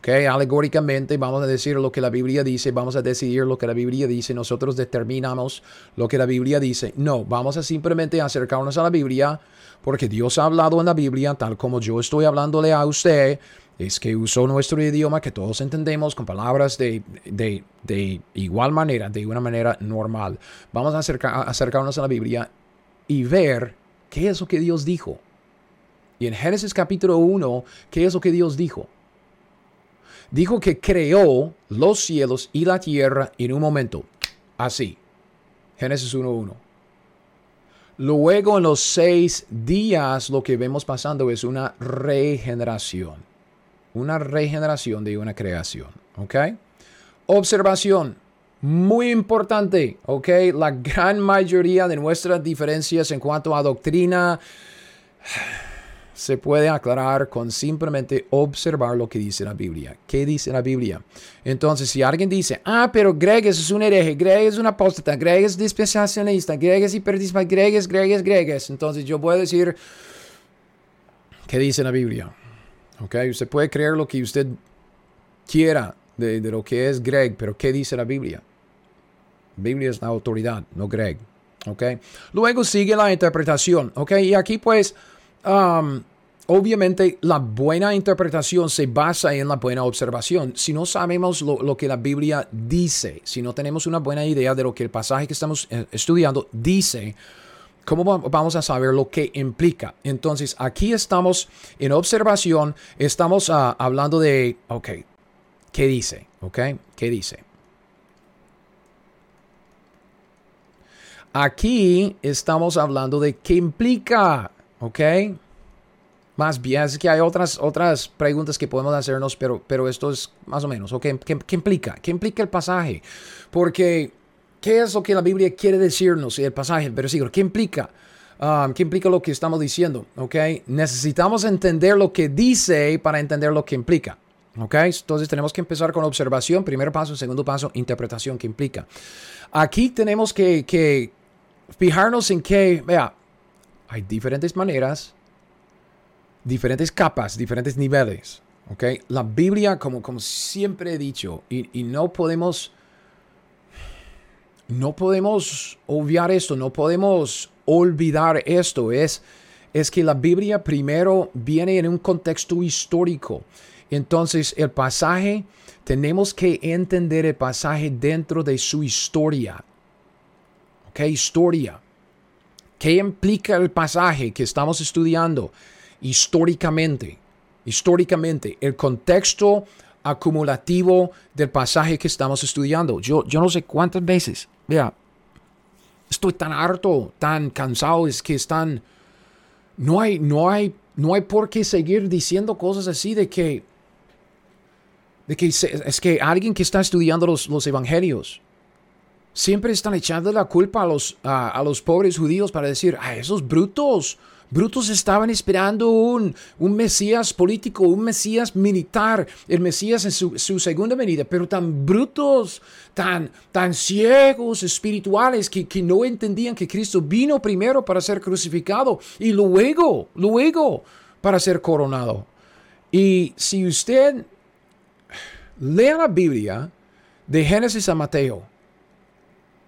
ok, alegóricamente vamos a decir lo que la Biblia dice, vamos a decidir lo que la Biblia dice, nosotros determinamos lo que la Biblia dice. No, vamos a simplemente acercarnos a la Biblia porque Dios ha hablado en la Biblia tal como yo estoy hablándole a usted es que usó nuestro idioma que todos entendemos con palabras de, de, igual manera, de una manera normal. Vamos a, acercarnos a la Biblia y ver qué es lo que Dios dijo. Y en Génesis capítulo 1, ¿qué es lo que Dios dijo? Dijo que creó los cielos y la tierra en un momento. Así. Génesis 1.1. Luego en los seis días lo que vemos pasando es una regeneración una regeneración de una creación. ¿Ok? Observación. Muy importante, ¿ok? La gran mayoría de nuestras diferencias en cuanto a doctrina se puede aclarar con simplemente observar lo que dice la Biblia. ¿Qué dice la Biblia? Entonces, si alguien dice, ah, pero Greg es un hereje, Greg es un apóstata, Greg es dispensacionalista, Greg es hiperdispensable, Greg es, Greg es, Greg es, entonces yo a decir, ¿Qué dice la Biblia? Okay, usted puede creer lo que usted quiera de, lo que es Greg, pero ¿qué dice la Biblia? Biblia es la autoridad, no Greg. Okay. Luego sigue la interpretación. Okay. Y aquí pues, um, obviamente la buena interpretación se basa en la buena observación. Si no sabemos lo, lo, que la Biblia dice, si no tenemos una buena idea de lo que el pasaje que estamos eh, estudiando dice, ¿Cómo vamos a saber lo que implica? Entonces, aquí estamos en observación, estamos uh, hablando de, ok, ¿qué dice? ¿Ok? ¿Qué dice? Aquí estamos hablando de qué implica, ¿ok? Más bien, es que hay otras, otras preguntas que podemos hacernos, pero, pero esto es más o menos, ¿ok? ¿Qué, qué implica? ¿Qué implica el pasaje? Porque ¿Qué es lo que la Biblia quiere decirnos? El pasaje, el versículo, ¿qué implica? Um, ¿Qué implica lo que estamos diciendo? ¿Okay? Necesitamos entender lo que dice para entender lo que implica. ¿Okay? Entonces tenemos que empezar con observación, primer paso, segundo paso, interpretación, ¿qué implica? Aquí tenemos que, que fijarnos en que, vea, hay diferentes maneras, diferentes capas, diferentes niveles. ¿okay? La Biblia, como, como siempre he dicho, y, y no podemos no podemos obviar esto, no podemos olvidar esto. Es, es que la Biblia primero viene en un contexto histórico. Entonces el pasaje, tenemos que entender el pasaje dentro de su historia. ¿Ok? Historia. ¿Qué implica el pasaje que estamos estudiando históricamente? Históricamente, el contexto acumulativo del pasaje que estamos estudiando. Yo, yo no sé cuántas veces Estoy tan harto, tan cansado, es que están... No hay, no hay, no hay por qué seguir diciendo cosas así de que... De que es que alguien que está estudiando los, los evangelios siempre están echando la culpa a los, a los pobres judíos para decir, a esos brutos, Brutos estaban esperando un, un Mesías político, un Mesías militar, el Mesías en su, segunda venida, pero tan brutos, tan, tan ciegos espirituales que, que no entendían que Cristo vino primero para ser crucificado y luego, luego para ser coronado. Y si usted lea la Biblia de Génesis a Mateo,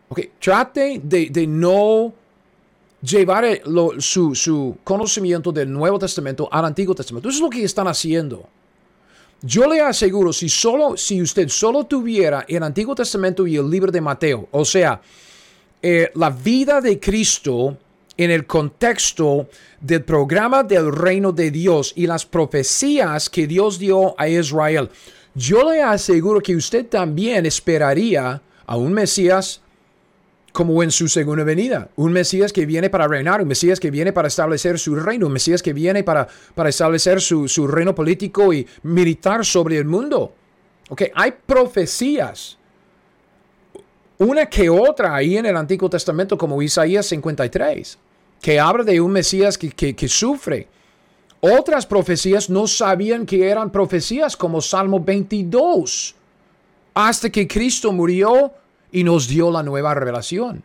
okay, trate de, de no llevar su, conocimiento del Nuevo Testamento al Antiguo Testamento. Eso es lo que están haciendo. Yo le aseguro, si, solo, si usted solo tuviera el Antiguo Testamento y el libro de Mateo, o sea, eh, la vida de Cristo en el contexto del programa del reino de Dios y las profecías que Dios dio a Israel, yo le aseguro que usted también esperaría a un Mesías como en su segunda venida. Un Mesías que viene para reinar, un Mesías que viene para establecer su reino, un Mesías que viene para, para establecer su, su reino político y militar sobre el mundo. Okay, hay profecías, una que otra ahí en el Antiguo Testamento, como Isaías 53, que habla de un Mesías que, que, que sufre. Otras profecías no sabían que eran profecías, como Salmo 22, hasta que Cristo murió y nos dio la nueva revelación.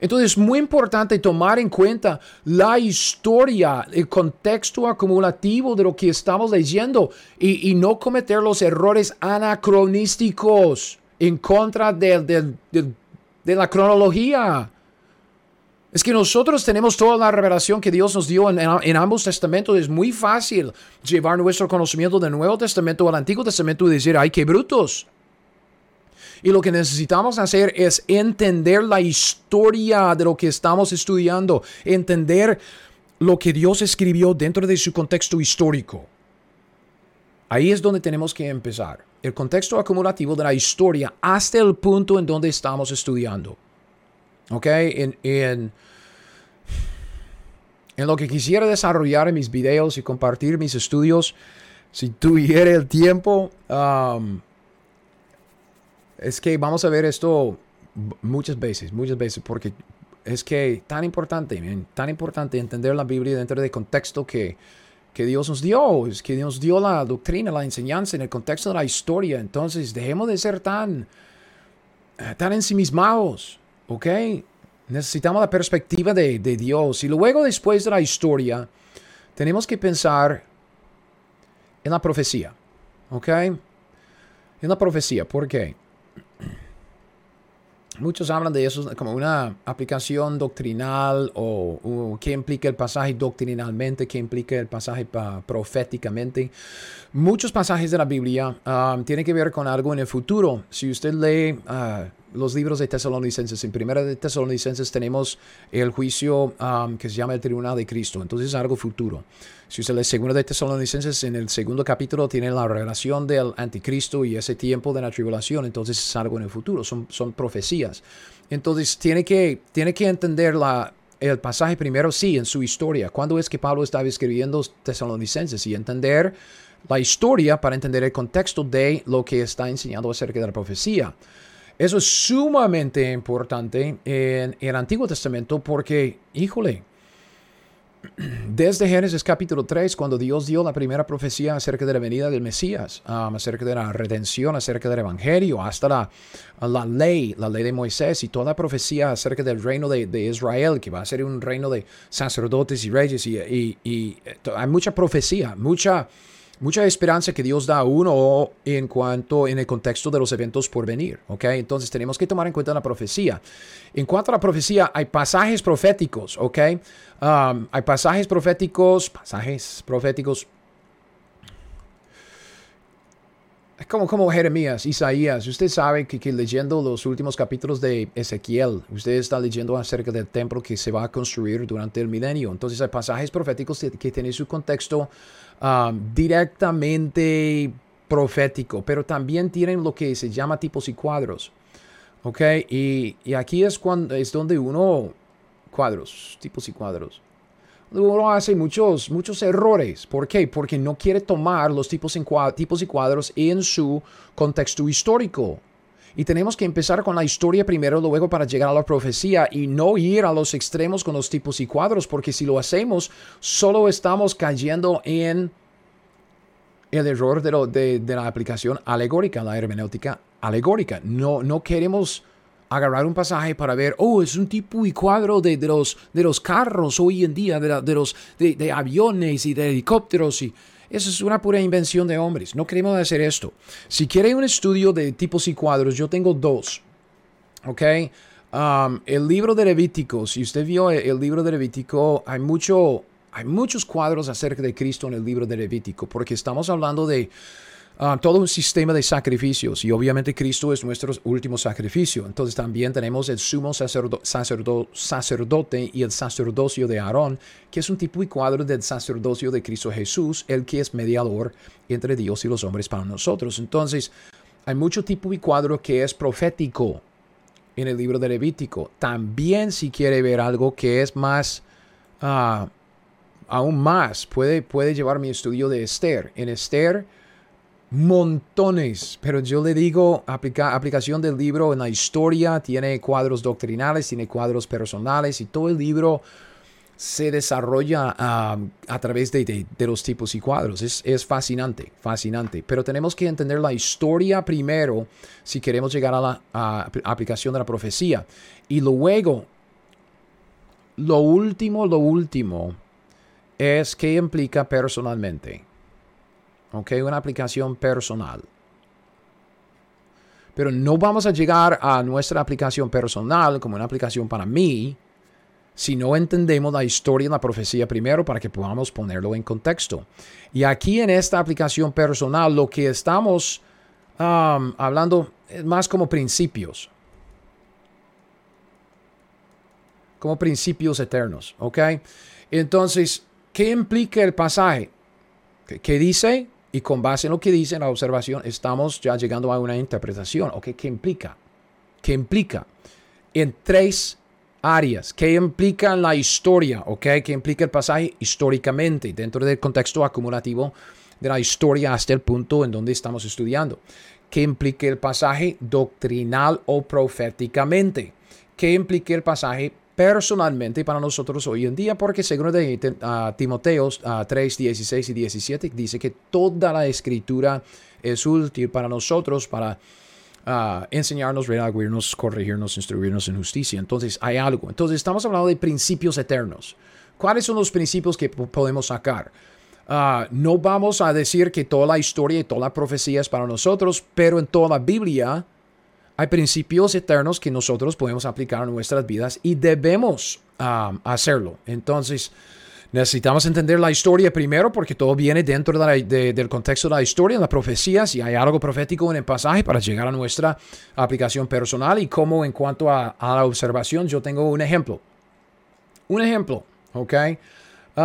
Entonces es muy importante tomar en cuenta la historia, el contexto acumulativo de lo que estamos leyendo y, no cometer los errores anacronísticos en contra de, la cronología. Es que nosotros tenemos toda la revelación que Dios nos dio en, en, ambos testamentos. Es muy fácil llevar nuestro conocimiento del Nuevo Testamento al Antiguo Testamento y decir, ay, qué brutos. Y lo que necesitamos hacer es entender la historia de lo que estamos estudiando, entender lo que Dios escribió dentro de su contexto histórico. Ahí es donde tenemos que empezar. El contexto acumulativo de la historia hasta el punto en donde estamos estudiando. ¿Ok? En, en, lo que quisiera desarrollar en mis videos y compartir mis estudios, si tuviera el tiempo, um, es que vamos a ver esto muchas veces, muchas veces, porque es que tan importante, tan importante entender la Biblia dentro del contexto que, que Dios nos dio, es que Dios dio la doctrina, la enseñanza en el contexto de la historia. Entonces, dejemos de ser tan, tan ensimismados, ¿ok? Necesitamos la perspectiva de, de Dios. Y luego, después de la historia, tenemos que pensar en la profecía. ¿Ok? En la profecía. ¿Por qué? Muchos hablan de eso como una aplicación doctrinal o, qué implica el pasaje doctrinalmente, qué implica el pasaje proféticamente. Muchos pasajes de la Biblia um, tienen que ver con algo en el futuro. Si usted lee uh, los libros de Tesalonicenses, en primera de Tesalonicenses tenemos el juicio um, que se llama el Tribunal de Cristo. Entonces es algo futuro. Si usted lee Segunda de Tesalonicenses, en el segundo capítulo tiene la revelación del anticristo y ese tiempo de la tribulación, entonces es algo en el futuro, son, son profecías. Entonces tiene que, tiene que entender la, el pasaje primero, sí, en su historia. ¿Cuándo es que Pablo estaba escribiendo Tesalonicenses? Y entender la historia para entender el contexto de lo que está enseñando acerca de la profecía. Eso es sumamente importante en el Antiguo Testamento porque, híjole, desde Génesis capítulo 3, cuando Dios dio la primera profecía acerca de la venida del Mesías, um, acerca de la redención, acerca del Evangelio, hasta la, la, ley, la ley de Moisés y toda la profecía acerca del reino de, Israel, que va a ser un reino de sacerdotes y reyes, y, y hay mucha profecía, mucha mucha esperanza que Dios da a uno en cuanto en el contexto de los eventos por venir, ¿ok? Entonces tenemos que tomar en cuenta la profecía. En cuanto a la profecía, hay pasajes proféticos, ¿ok? Um, hay pasajes proféticos, pasajes proféticos. Como, como Jeremías, Isaías, usted sabe que, leyendo los últimos capítulos de Ezequiel, usted está leyendo acerca del templo que se va a construir durante el milenio. Entonces hay pasajes proféticos que, tienen su contexto Um, directamente profético, pero también tienen lo que se llama tipos y cuadros. ¿Ok? Y, aquí es, cuando, es donde uno, cuadros, tipos y cuadros. Uno hace muchos, muchos errores. ¿Por qué? Porque no quiere tomar los tipos, tipos y cuadros en su contexto histórico. Y tenemos que empezar con la historia primero, luego para llegar a la profecía y no ir a los extremos con los tipos y cuadros, porque si lo hacemos, solo estamos cayendo en el error de, de, la aplicación alegórica, la hermenéutica alegórica. No, no queremos agarrar un pasaje para ver, oh, es un tipo y cuadro de, los, de los carros hoy en día, de, de los de, aviones y de helicópteros y eso es una pura invención de hombres. No queremos hacer esto. Si quiere un estudio de tipos y cuadros, yo tengo dos. ¿Ok? Um, el libro de Levítico, si usted vio el libro de Levítico, hay, mucho, hay muchos cuadros acerca de Cristo en el libro de Levítico, porque estamos hablando de Ah, todo un sistema de sacrificios y obviamente Cristo es nuestro último sacrificio. Entonces también tenemos el sumo sacerdote y el sacerdocio de Aarón, que es un tipo y cuadro del sacerdocio de Cristo Jesús, el que es mediador entre Dios y los hombres para nosotros. Entonces hay mucho tipo y cuadro que es profético en el libro de Levítico. También si quiere ver algo que es más... Ah, aún más, puede, puede llevar mi estudio de Esther. En Esther montones, pero yo le digo, aplica, aplicación del libro en la historia, tiene cuadros doctrinales, tiene cuadros personales y todo el libro se desarrolla a través de, los tipos y cuadros. Es, es, fascinante, fascinante. Pero tenemos que entender la historia primero si queremos llegar a la aplicación de la profecía. Y luego, lo último, lo último es qué implica personalmente. ¿Ok? Una aplicación personal. Pero no vamos a llegar a nuestra aplicación personal como una aplicación para mí si no entendemos la historia y la profecía primero para que podamos ponerlo en contexto. Y aquí en esta aplicación personal lo que estamos um, hablando es más como principios. Como principios eternos, ¿ok? Entonces, ¿qué implica el pasaje? ¿Qué dice? Y con base en lo que dice la observación, estamos ya llegando a una interpretación. ¿ok? ¿Qué implica? ¿Qué implica? En tres áreas. ¿Qué implica la historia? ¿ok? ¿Qué implica el pasaje históricamente dentro del contexto acumulativo de la historia hasta el punto en donde estamos estudiando? ¿Qué implica el pasaje doctrinal o proféticamente? ¿Qué implica el pasaje personalmente para nosotros hoy en día, porque según de uh, Timoteo 3, 16 y 17 dice que toda la escritura es útil para nosotros, para uh, enseñarnos, redarguirnos, corregirnos, instruirnos en justicia. Entonces hay algo. Entonces estamos hablando de principios eternos. ¿Cuáles son los principios que podemos sacar? Ah, no vamos a decir que toda la historia y toda la profecía es para nosotros, pero en toda la Biblia hay principios eternos que nosotros podemos aplicar a nuestras vidas y debemos hacerlo. Entonces, necesitamos entender la historia primero porque todo viene dentro del contexto de la historia, en la profecía, si hay algo profético en el pasaje para llegar a nuestra aplicación personal y como en cuanto a, la observación, yo tengo un ejemplo. Un ejemplo, ¿ok?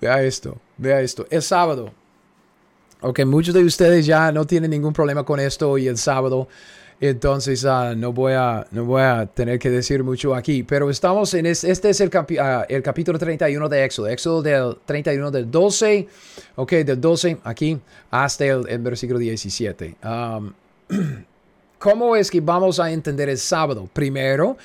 Vea esto, vea esto. El sábado. Ok, muchos de ustedes ya no tienen ningún problema con esto y el sábado. Entonces uh, no, voy a, no voy a tener que decir mucho aquí. Pero estamos en este, es el, uh, el capítulo 31 de Éxodo. Éxodo del 31 del 12. Ok, del 12 aquí hasta el, versículo 17. Um, ¿Cómo es que vamos a entender el sábado? Primero,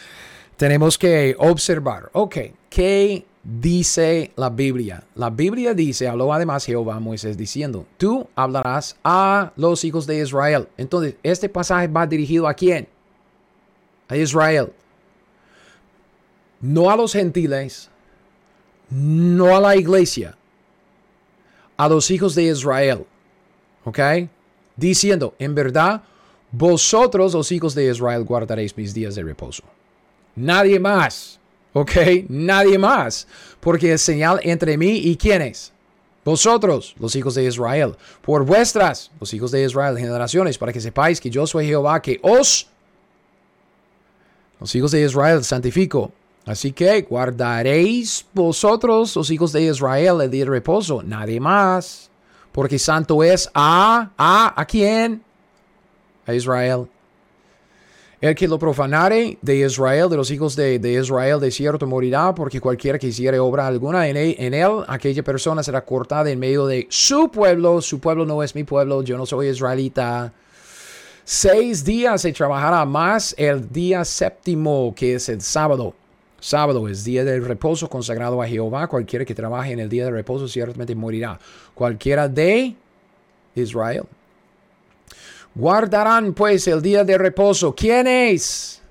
tenemos que observar. Ok, ¿qué dice la Biblia. La Biblia dice, habló además Jehová a Moisés diciendo, tú hablarás a los hijos de Israel. Entonces, este pasaje va dirigido a quién? A Israel. No a los gentiles, no a la iglesia, a los hijos de Israel. ¿Ok? Diciendo, en verdad, vosotros los hijos de Israel guardaréis mis días de reposo. Nadie más. ¿Ok? Nadie más. Porque es señal entre mí y quiénes. Vosotros, los hijos de Israel, por vuestras, los hijos de Israel, generaciones, para que sepáis que yo soy Jehová, que os, los hijos de Israel, santifico. Así que guardaréis vosotros, los hijos de Israel, el día de reposo, nadie más. Porque santo es a, a, ¿a quién? A Israel. El que lo profanare de Israel, de los hijos de, Israel, de cierto morirá, porque cualquiera que hiciere obra alguna en él, en él, aquella persona será cortada en medio de su pueblo. Su pueblo no es mi pueblo, yo no soy israelita. Seis días se trabajará más el día séptimo, que es el sábado. Sábado es día del reposo consagrado a Jehová. Cualquiera que trabaje en el día de reposo ciertamente morirá. Cualquiera de Israel. Guardarán pues el día de reposo. ¿Quiénes?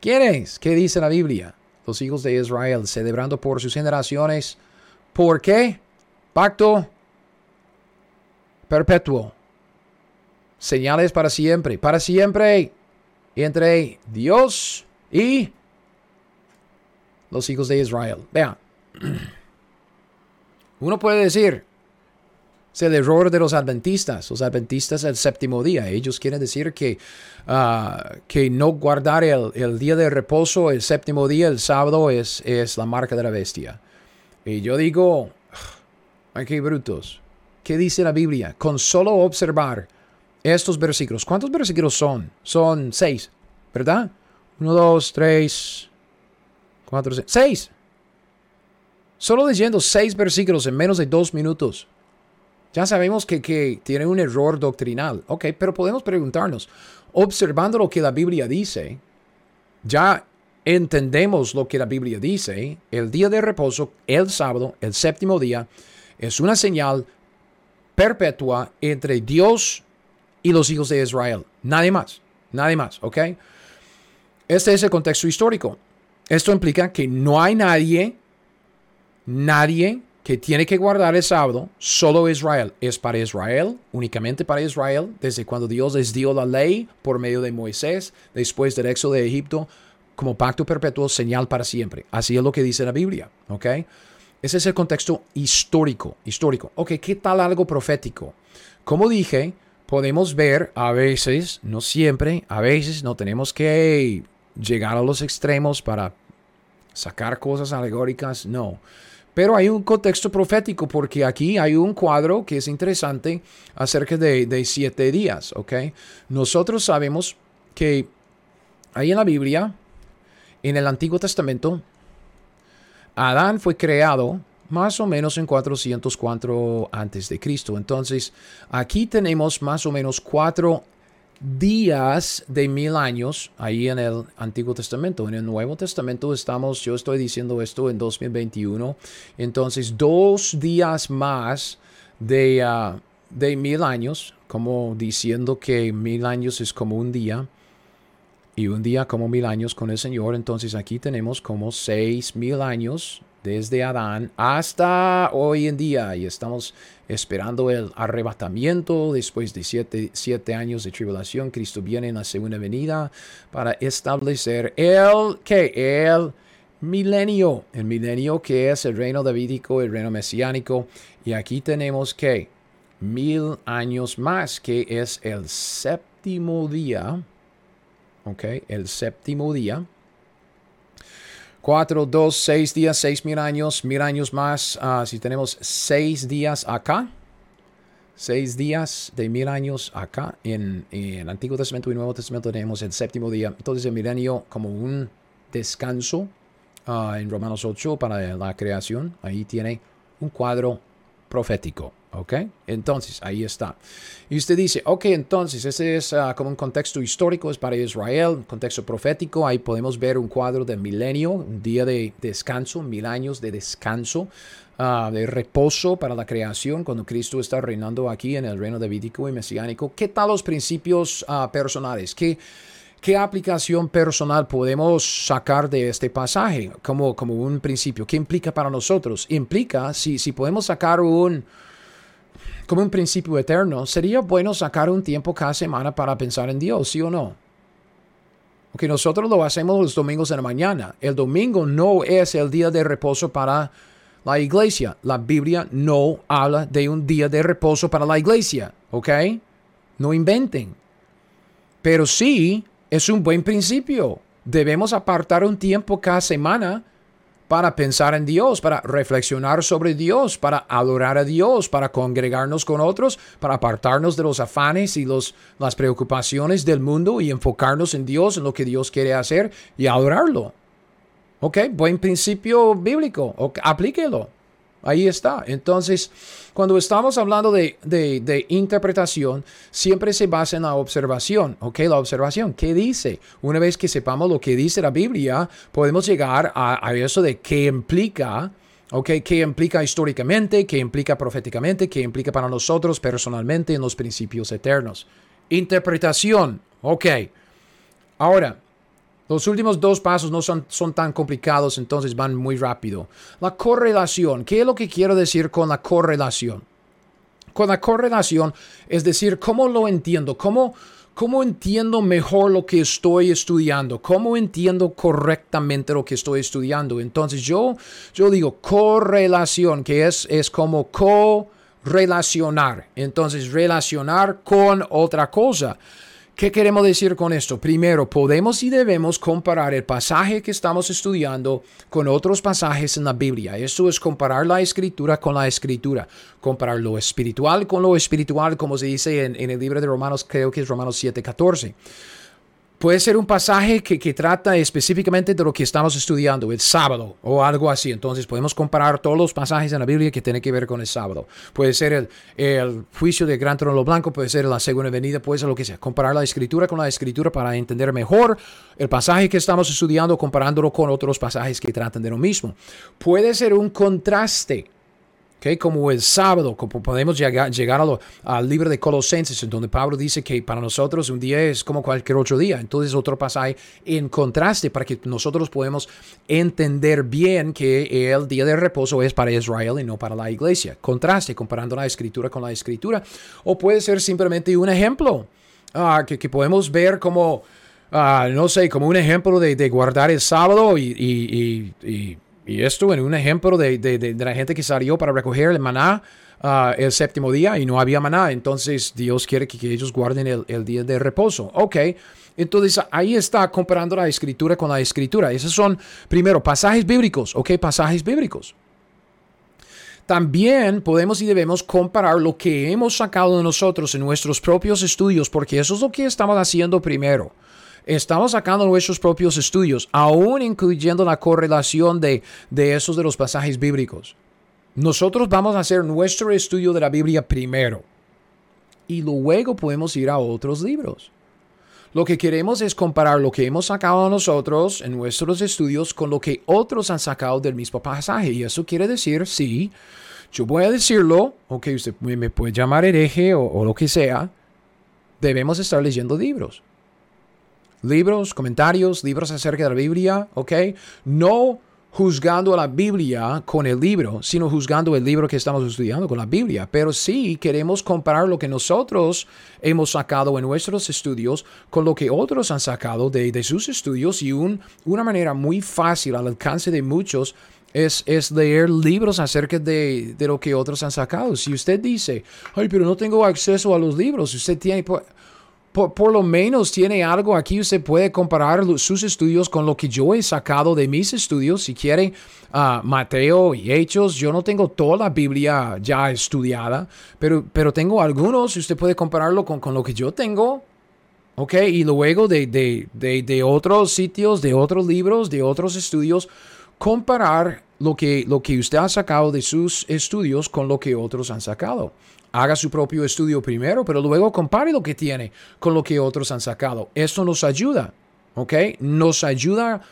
¿Quiénes? ¿Qué dice la Biblia? Los hijos de Israel, celebrando por sus generaciones. ¿Por qué? Pacto perpetuo. Señales para siempre, para siempre, entre Dios y los hijos de Israel. Vean, uno puede decir, es el error de los adventistas. Los adventistas el séptimo día. Ellos quieren decir que, ah, que no guardar el, día de reposo, el séptimo día, el sábado, es, es la marca de la bestia. Y yo digo, ay, qué brutos. ¿Qué dice la Biblia? Con solo observar estos versículos. ¿Cuántos versículos son? Son seis, ¿verdad? Uno, dos, tres, cuatro, seis. Seis. Solo leyendo seis versículos en menos de dos minutos. Ya sabemos que, tiene un error doctrinal. Ok, pero podemos preguntarnos, observando lo que la Biblia dice, ya entendemos lo que la Biblia dice, el día de reposo, el sábado, el séptimo día, es una señal perpetua entre Dios y los hijos de Israel. Nadie más, nadie más, ¿ok? Este es el contexto histórico. Esto implica que no hay nadie, nadie que tiene que guardar el sábado, solo Israel. Es para Israel, únicamente para Israel, desde cuando Dios les dio la ley por medio de Moisés, después del éxodo de Egipto, como pacto perpetuo, señal para siempre. Así es lo que dice la Biblia, ¿ok? Ese es el contexto histórico, histórico. Ok, ¿qué tal algo profético? Como dije, podemos ver a veces, no siempre, a veces no tenemos que llegar a los extremos para sacar cosas alegóricas, no. Pero hay un contexto profético porque aquí hay un cuadro que es interesante acerca de, siete días, ¿ok? Nosotros sabemos que ahí en la Biblia, en el Antiguo Testamento, Adán fue creado más o menos en 404 antes de Cristo. Entonces, aquí tenemos más o menos cuatro días de mil años ahí en el Antiguo Testamento. En el Nuevo Testamento estamos, yo estoy diciendo esto en 2021, entonces dos días más de, uh, de mil años, como diciendo que mil años es como un día. y un día como mil años con el Señor. Entonces aquí tenemos como seis mil años desde Adán hasta hoy en día y estamos esperando el arrebatamiento después de siete, siete, años de tribulación. Cristo viene en la segunda venida para establecer el, ¿qué? El milenio, el milenio que es el reino davídico, el reino mesiánico. Y aquí tenemos que mil años más, que es el séptimo día ¿ok? El séptimo día. Cuatro, dos, seis días, seis mil años, mil años más. Ah, si tenemos seis días acá, seis días de mil años acá en, el Antiguo Testamento y Nuevo Testamento tenemos el séptimo día. Entonces el milenio como un descanso ah, en Romanos 8 para la creación. Ahí tiene un cuadro profético. ¿Ok? Entonces, ahí está. Y usted dice, ok, entonces, ese es ah, como un contexto histórico, es para Israel, un contexto profético. Ahí podemos ver un cuadro de milenio, un día de descanso, mil años de descanso, ah, de reposo para la creación, cuando Cristo está reinando aquí en el reino davídico y mesiánico. ¿Qué tal los principios uh, personales? ¿Qué, ¿Qué aplicación personal podemos sacar de este pasaje como, como un principio? ¿Qué implica para nosotros? Implica, si, si podemos sacar un como un principio eterno, sería bueno sacar un tiempo cada semana para pensar en Dios, ¿sí o no? Porque nosotros lo hacemos los domingos en la mañana. El domingo no es el día de reposo para la iglesia. La Biblia no habla de un día de reposo para la iglesia, ¿ok? No inventen. Pero sí es un buen principio. Debemos apartar un tiempo cada semana para pensar en Dios, para reflexionar sobre Dios, para adorar a Dios, para congregarnos con otros, para apartarnos de los afanes y los, las preocupaciones del mundo y enfocarnos en Dios, en lo que Dios quiere hacer y adorarlo. ¿Ok? Buen principio bíblico. Aplíquelo. Ahí está. Entonces, cuando estamos hablando de, interpretación, siempre se basa en la observación. ¿Ok? La observación. ¿Qué dice? Una vez que sepamos lo que dice la Biblia, podemos llegar a, a eso de qué implica. ¿Ok? ¿Qué implica históricamente? ¿Qué implica proféticamente? ¿Qué implica para nosotros personalmente en los principios eternos? Interpretación. Ok. Ahora, los últimos dos pasos no son, son, tan complicados, entonces van muy rápido. La correlación. ¿Qué es lo que quiero decir con la correlación? Con la correlación, es decir, ¿cómo lo entiendo? ¿Cómo, cómo entiendo mejor lo que estoy estudiando? ¿Cómo entiendo correctamente lo que estoy estudiando? Entonces yo, yo digo correlación, que es, es como correlacionar. Entonces relacionar con otra cosa. ¿Qué queremos decir con esto? Primero, podemos y debemos comparar el pasaje que estamos estudiando con otros pasajes en la Biblia. Eso es comparar la escritura con la escritura, comparar lo espiritual con lo espiritual, como se dice en, en el libro de Romanos, creo que es Romanos 7:14. Puede ser un pasaje que, trata específicamente de lo que estamos estudiando, el sábado o algo así. Entonces podemos comparar todos los pasajes en la Biblia que tienen que ver con el sábado. Puede ser el, juicio del gran trono blanco, puede ser la segunda venida, puede ser lo que sea. Comparar la escritura con la escritura para entender mejor el pasaje que estamos estudiando comparándolo con otros pasajes que tratan de lo mismo. Puede ser un contraste Okay, como el sábado, como podemos llegar, llegar al libro de Colosenses, en donde Pablo dice que para nosotros un día es como cualquier otro día. Entonces, otro pasaje en contraste para que nosotros podamos entender bien que el día de reposo es para Israel y no para la iglesia. Contraste, comparando la escritura con la escritura. O puede ser simplemente un ejemplo ah, que, que, podemos ver como, ah, no sé, como un ejemplo de, de guardar el sábado y y esto en un ejemplo de, de, de, la gente que salió para recoger el maná uh, el séptimo día y no había maná. Entonces Dios quiere que, que ellos guarden el, el, día de reposo. Ok, entonces ahí está comparando la escritura con la escritura. Esos son, primero, pasajes bíblicos. Ok, pasajes bíblicos. También podemos y debemos comparar lo que hemos sacado de nosotros en nuestros propios estudios, porque eso es lo que estamos haciendo primero estamos sacando nuestros propios estudios, aún incluyendo la correlación de, de esos de los pasajes bíblicos. Nosotros vamos a hacer nuestro estudio de la Biblia primero y luego podemos ir a otros libros. Lo que queremos es comparar lo que hemos sacado nosotros en nuestros estudios con lo que otros han sacado del mismo pasaje. Y eso quiere decir, sí, yo voy a decirlo, ok, usted me puede llamar hereje o, o lo que sea, debemos estar leyendo libros libros, comentarios, libros acerca de la Biblia, ¿ok? No juzgando a la Biblia con el libro, sino juzgando el libro que estamos estudiando con la Biblia. Pero sí queremos comparar lo que nosotros hemos sacado en nuestros estudios con lo que otros han sacado de, sus estudios y una manera muy fácil al alcance de muchos es, es, leer libros acerca de, de, lo que otros han sacado. Si usted dice, ay, pero no tengo acceso a los libros, usted tiene, por, lo menos tiene algo aquí, usted puede comparar sus estudios con lo que yo he sacado de mis estudios. Si quiere, uh, Mateo y Hechos, yo no tengo toda la Biblia ya estudiada, pero, pero tengo algunos, usted puede compararlo con, con lo que yo tengo. ¿Ok? Y luego de, de, de, de otros sitios, de otros libros, de otros estudios, comparar lo que, lo que usted ha sacado de sus estudios con lo que otros han sacado haga su propio estudio primero, pero luego compare lo que tiene con lo que otros han sacado. Esto nos ayuda, ¿ok? Nos ayuda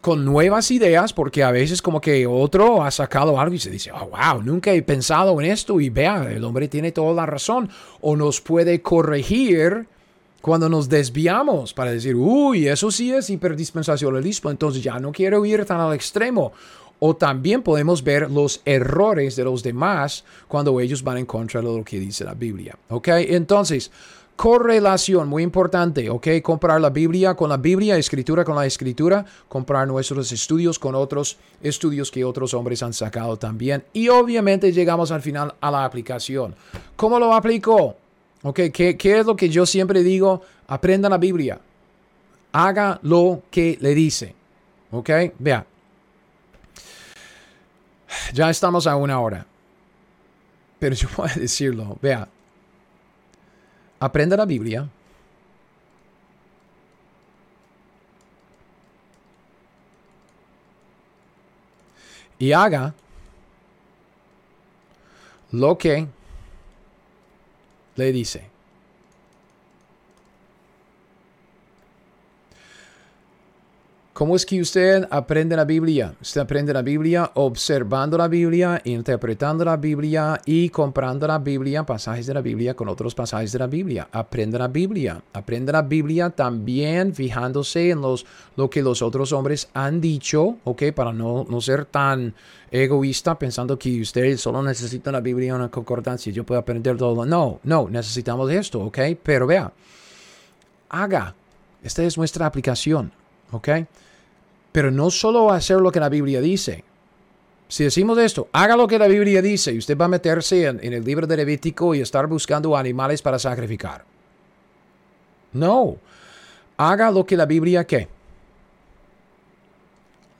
con nuevas ideas, porque a veces como que otro ha sacado algo y se dice, oh, wow, nunca he pensado en esto y vea, el hombre tiene toda la razón, o nos puede corregir cuando nos desviamos para decir, uy, eso sí es hiperdispensacionalismo, entonces ya no quiero ir tan al extremo. O también podemos ver los errores de los demás cuando ellos van en contra de lo que dice la Biblia. ¿Ok? Entonces, correlación, muy importante, ¿ok? Comprar la Biblia con la Biblia, escritura con la escritura, comprar nuestros estudios con otros estudios que otros hombres han sacado también. Y obviamente llegamos al final a la aplicación. ¿Cómo lo aplico? ¿Ok? ¿Qué, qué es lo que yo siempre digo? Aprenda la Biblia. Haga lo que le dice. ¿Ok? Vea, ya estamos a una hora. Pero yo voy a decirlo. Vea. Aprenda la Biblia. Y haga lo que le dice. ¿Cómo es que usted aprende la Biblia? Usted aprende la Biblia observando la Biblia, interpretando la Biblia y comprando la Biblia, pasajes de la Biblia con otros pasajes de la Biblia. Aprende la Biblia. Aprende la Biblia también fijándose en los, lo que los otros hombres han dicho, ¿ok? Para no, no ser tan egoísta pensando que usted solo necesita la Biblia una concordancia. Yo puedo aprender todo. No, no, necesitamos esto, ¿ok? Pero vea, haga. Esta es nuestra aplicación, ¿ok? Pero no solo hacer lo que la Biblia dice. Si decimos esto, haga lo que la Biblia dice y usted va a meterse en, el libro de Levítico y estar buscando animales para sacrificar. No, haga lo que la Biblia qué?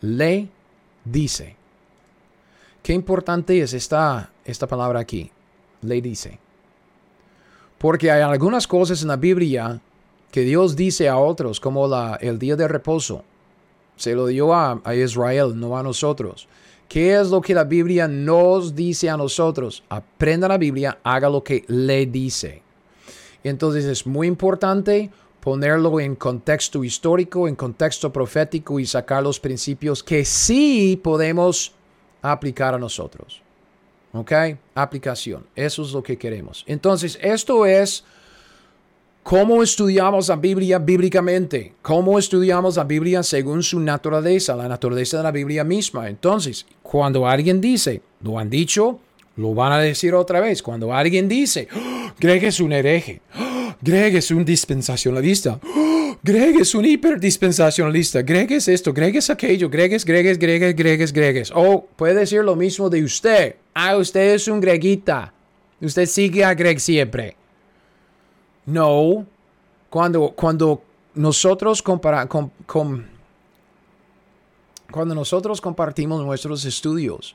Le dice. Qué importante es esta, esta palabra aquí. Le dice. Porque hay algunas cosas en la Biblia que Dios dice a otros, como la, el día de reposo. Se lo dio a, Israel, no a nosotros. ¿Qué es lo que la Biblia nos dice a nosotros? Aprenda la Biblia, haga lo que le dice. Entonces es muy importante ponerlo en contexto histórico, en contexto profético y sacar los principios que sí podemos aplicar a nosotros. ¿Ok? Aplicación. Eso es lo que queremos. Entonces, esto es ¿Cómo estudiamos la Biblia bíblicamente? ¿Cómo estudiamos la Biblia según su naturaleza, la naturaleza de la Biblia misma? Entonces, cuando alguien dice, lo han dicho, lo van a decir otra vez. Cuando alguien dice. Greg es un hereje. Greg es un dispensacionalista. Greg es un hiperdispensacionalista, Greg es esto, Greg es aquello, Greg es, Greg es, Greg es, Greg es, Greg es. O puede decir lo mismo de usted. Ah, usted es un greguita. Usted sigue a Greg siempre. No, cuando, cuando nosotros cuando nosotros compartimos nuestros estudios,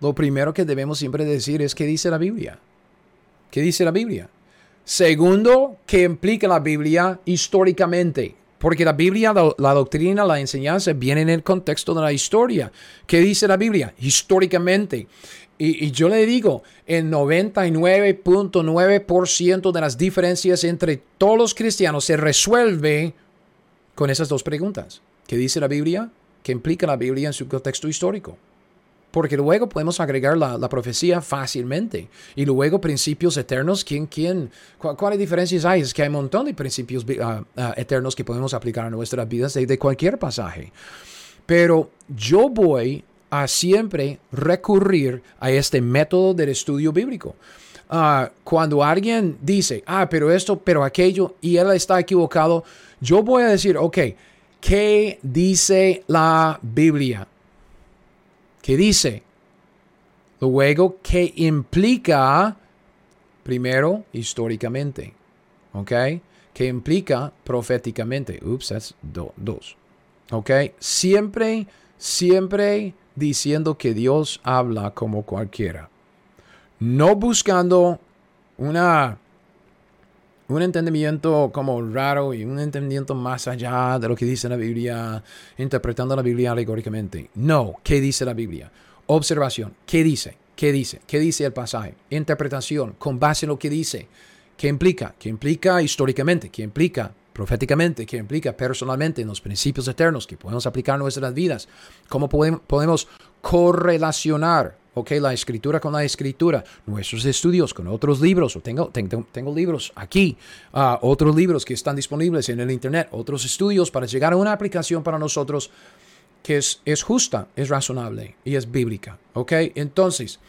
lo primero que debemos siempre decir es qué dice la Biblia. ¿Qué dice la Biblia? Segundo, ¿qué implica la Biblia históricamente? Porque la Biblia, la, la, doctrina, la enseñanza viene en el contexto de la historia. ¿Qué dice la Biblia? Históricamente. Y, yo le digo, el 99.9% de las diferencias entre todos los cristianos se resuelve con esas dos preguntas. ¿Qué dice la Biblia? ¿Qué implica la Biblia en su contexto histórico? porque luego podemos agregar la, profecía fácilmente. Y luego principios eternos, ¿quién, quién, ¿cuáles diferencias hay? Es que hay un montón de principios ah, ah, eternos que podemos aplicar a nuestras vidas de, cualquier pasaje. Pero yo voy a siempre recurrir a este método del estudio bíblico. Ah, cuando alguien dice, ah, pero esto, pero aquello, y él está equivocado, yo voy a decir, ok, ¿qué dice la Biblia? ¿Qué dice? Luego, ¿qué implica? Primero, históricamente. ¿Ok? ¿Qué implica proféticamente? Ups, that's dos. ¿Ok? Siempre, siempre diciendo que Dios habla como cualquiera. No buscando una, un entendimiento como raro y un entendimiento más allá de lo que dice la Biblia, interpretando la Biblia alegóricamente. No, ¿qué dice la Biblia? Observación, ¿qué dice? ¿Qué dice? ¿Qué dice el pasaje? Interpretación, con base en lo que dice. ¿Qué implica? ¿Qué implica históricamente? ¿Qué implica proféticamente? ¿Qué implica personalmente en los principios eternos que podemos aplicar en nuestras vidas? ¿Cómo podemos, correlacionar ok, la escritura con la escritura, nuestros estudios con otros libros, o tengo, tengo, tengo libros aquí, uh, otros libros que están disponibles en el Internet, otros estudios para llegar a una aplicación para nosotros que es, es justa, es razonable y es bíblica, ok. Entonces,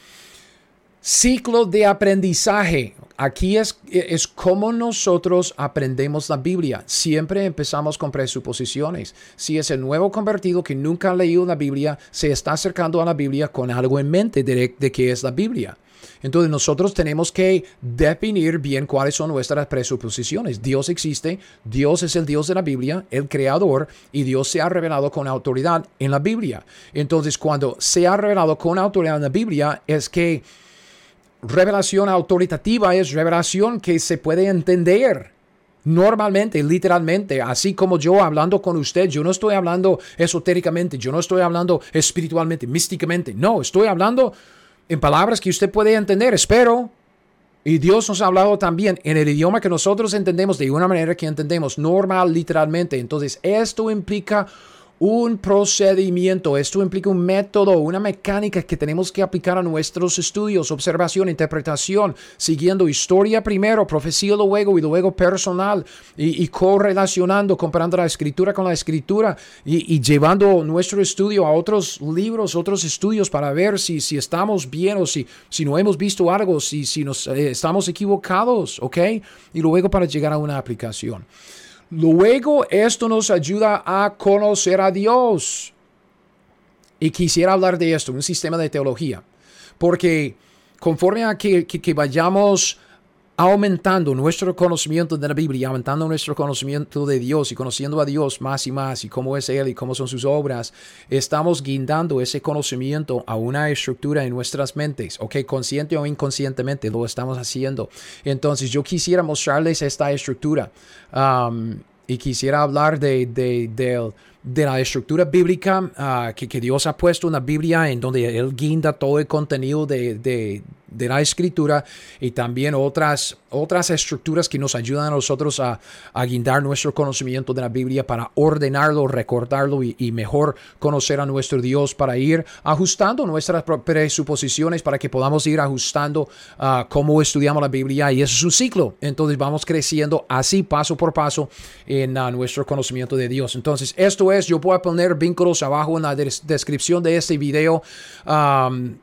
Ciclo de aprendizaje. Aquí es, es como nosotros aprendemos la Biblia. Siempre empezamos con presuposiciones. Si es el nuevo convertido que nunca ha leído la Biblia, se está acercando a la Biblia con algo en mente de, de qué es la Biblia. Entonces nosotros tenemos que definir bien cuáles son nuestras presuposiciones. Dios existe, Dios es el Dios de la Biblia, el creador, y Dios se ha revelado con autoridad en la Biblia. Entonces cuando se ha revelado con autoridad en la Biblia es que revelación autoritativa es revelación que se puede entender normalmente, literalmente, así como yo hablando con usted, yo no estoy hablando esotéricamente, yo no estoy hablando espiritualmente, místicamente, no, estoy hablando en palabras que usted puede entender, espero. Y Dios nos ha hablado también en el idioma que nosotros entendemos de una manera que entendemos normal, literalmente. Entonces, esto implica un procedimiento. Esto implica un método, una mecánica que tenemos que aplicar a nuestros estudios, observación, interpretación, siguiendo historia primero, profecía luego y luego personal y, correlacionando, comparando la escritura con la escritura y, llevando nuestro estudio a otros libros, otros estudios para ver si, si estamos bien o si, si no hemos visto algo, si, si nos eh, estamos equivocados, ¿ok? Y luego para llegar a una aplicación. Luego esto nos ayuda a conocer a Dios. Y quisiera hablar de esto, un sistema de teología, porque conforme a que, que vayamos aumentando nuestro conocimiento de la Biblia, aumentando nuestro conocimiento de Dios y conociendo a Dios más y más y cómo es Él y cómo son sus obras, estamos guindando ese conocimiento a una estructura en nuestras mentes, ok, consciente o inconscientemente lo estamos haciendo. Entonces yo quisiera mostrarles esta estructura um, y quisiera hablar de, de, de, la estructura bíblica que, que, Dios ha puesto en la Biblia en donde Él guinda todo el contenido de, de la escritura y también otras, otras estructuras que nos ayudan a nosotros a, guindar nuestro conocimiento de la Biblia para ordenarlo, recordarlo y, mejor conocer a nuestro Dios, para ir ajustando nuestras presuposiciones, para que podamos ir ajustando uh, cómo estudiamos la Biblia y eso es un ciclo. Entonces vamos creciendo así paso por paso en uh, nuestro conocimiento de Dios. Entonces esto es, yo voy a poner vínculos abajo en la descripción de este video,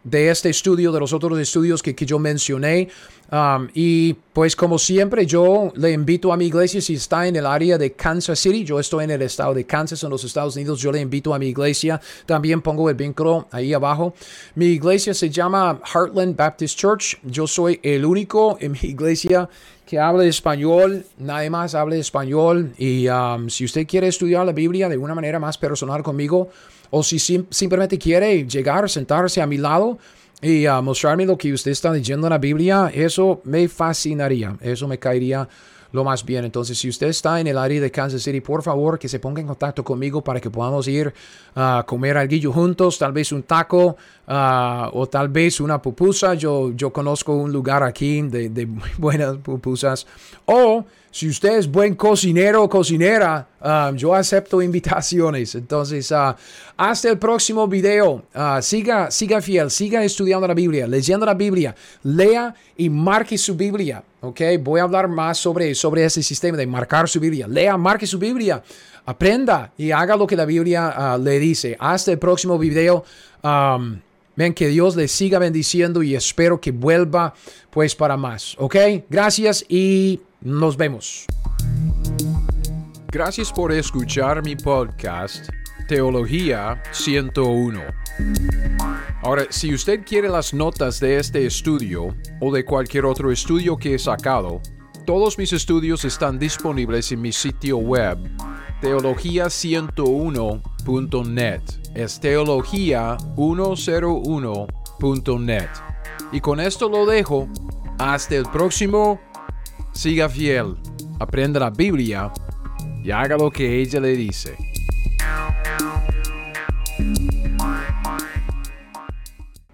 de este estudio, de los otros estudios que, que yo mencioné. Um, y pues como siempre yo le invito a mi iglesia si está en el área de Kansas City, yo estoy en el estado de Kansas en los Estados Unidos, yo le invito a mi iglesia, también pongo el vínculo ahí abajo. Mi iglesia se llama Heartland Baptist Church, yo soy el único en mi iglesia que habla español, nadie más habla español y um, si usted quiere estudiar la Biblia de una manera más personal conmigo o si simplemente quiere llegar, sentarse a mi lado, y a mostrarme lo que usted está leyendo en la Biblia, eso me fascinaría, eso me caería lo más bien. Entonces, si usted está en el área de Kansas City, por favor que se ponga en contacto conmigo para que podamos ir a comer algo juntos, tal vez un taco ah, o tal vez una pupusa. Yo, yo conozco un lugar aquí de, de buenas pupusas. O si usted es buen cocinero o cocinera, um, yo acepto invitaciones. Entonces, uh, hasta el próximo video. Uh, siga, siga fiel, siga estudiando la Biblia, leyendo la Biblia. Lea y marque su Biblia. Ok, voy a hablar más sobre, sobre ese sistema de marcar su Biblia. Lea, marque su Biblia. Aprenda y haga lo que la Biblia uh, le dice. Hasta el próximo video. Um, Ven, que Dios le siga bendiciendo y espero que vuelva pues para más. ¿Ok? Gracias y nos vemos. Gracias por escuchar mi podcast Teología 101. Ahora, si usted quiere las notas de este estudio o de cualquier otro estudio que he sacado, todos mis estudios están disponibles en mi sitio web teología101.net. Es teología101.net. Y con esto lo dejo. Hasta el próximo. Siga fiel, aprenda la Biblia y haga lo que ella le dice.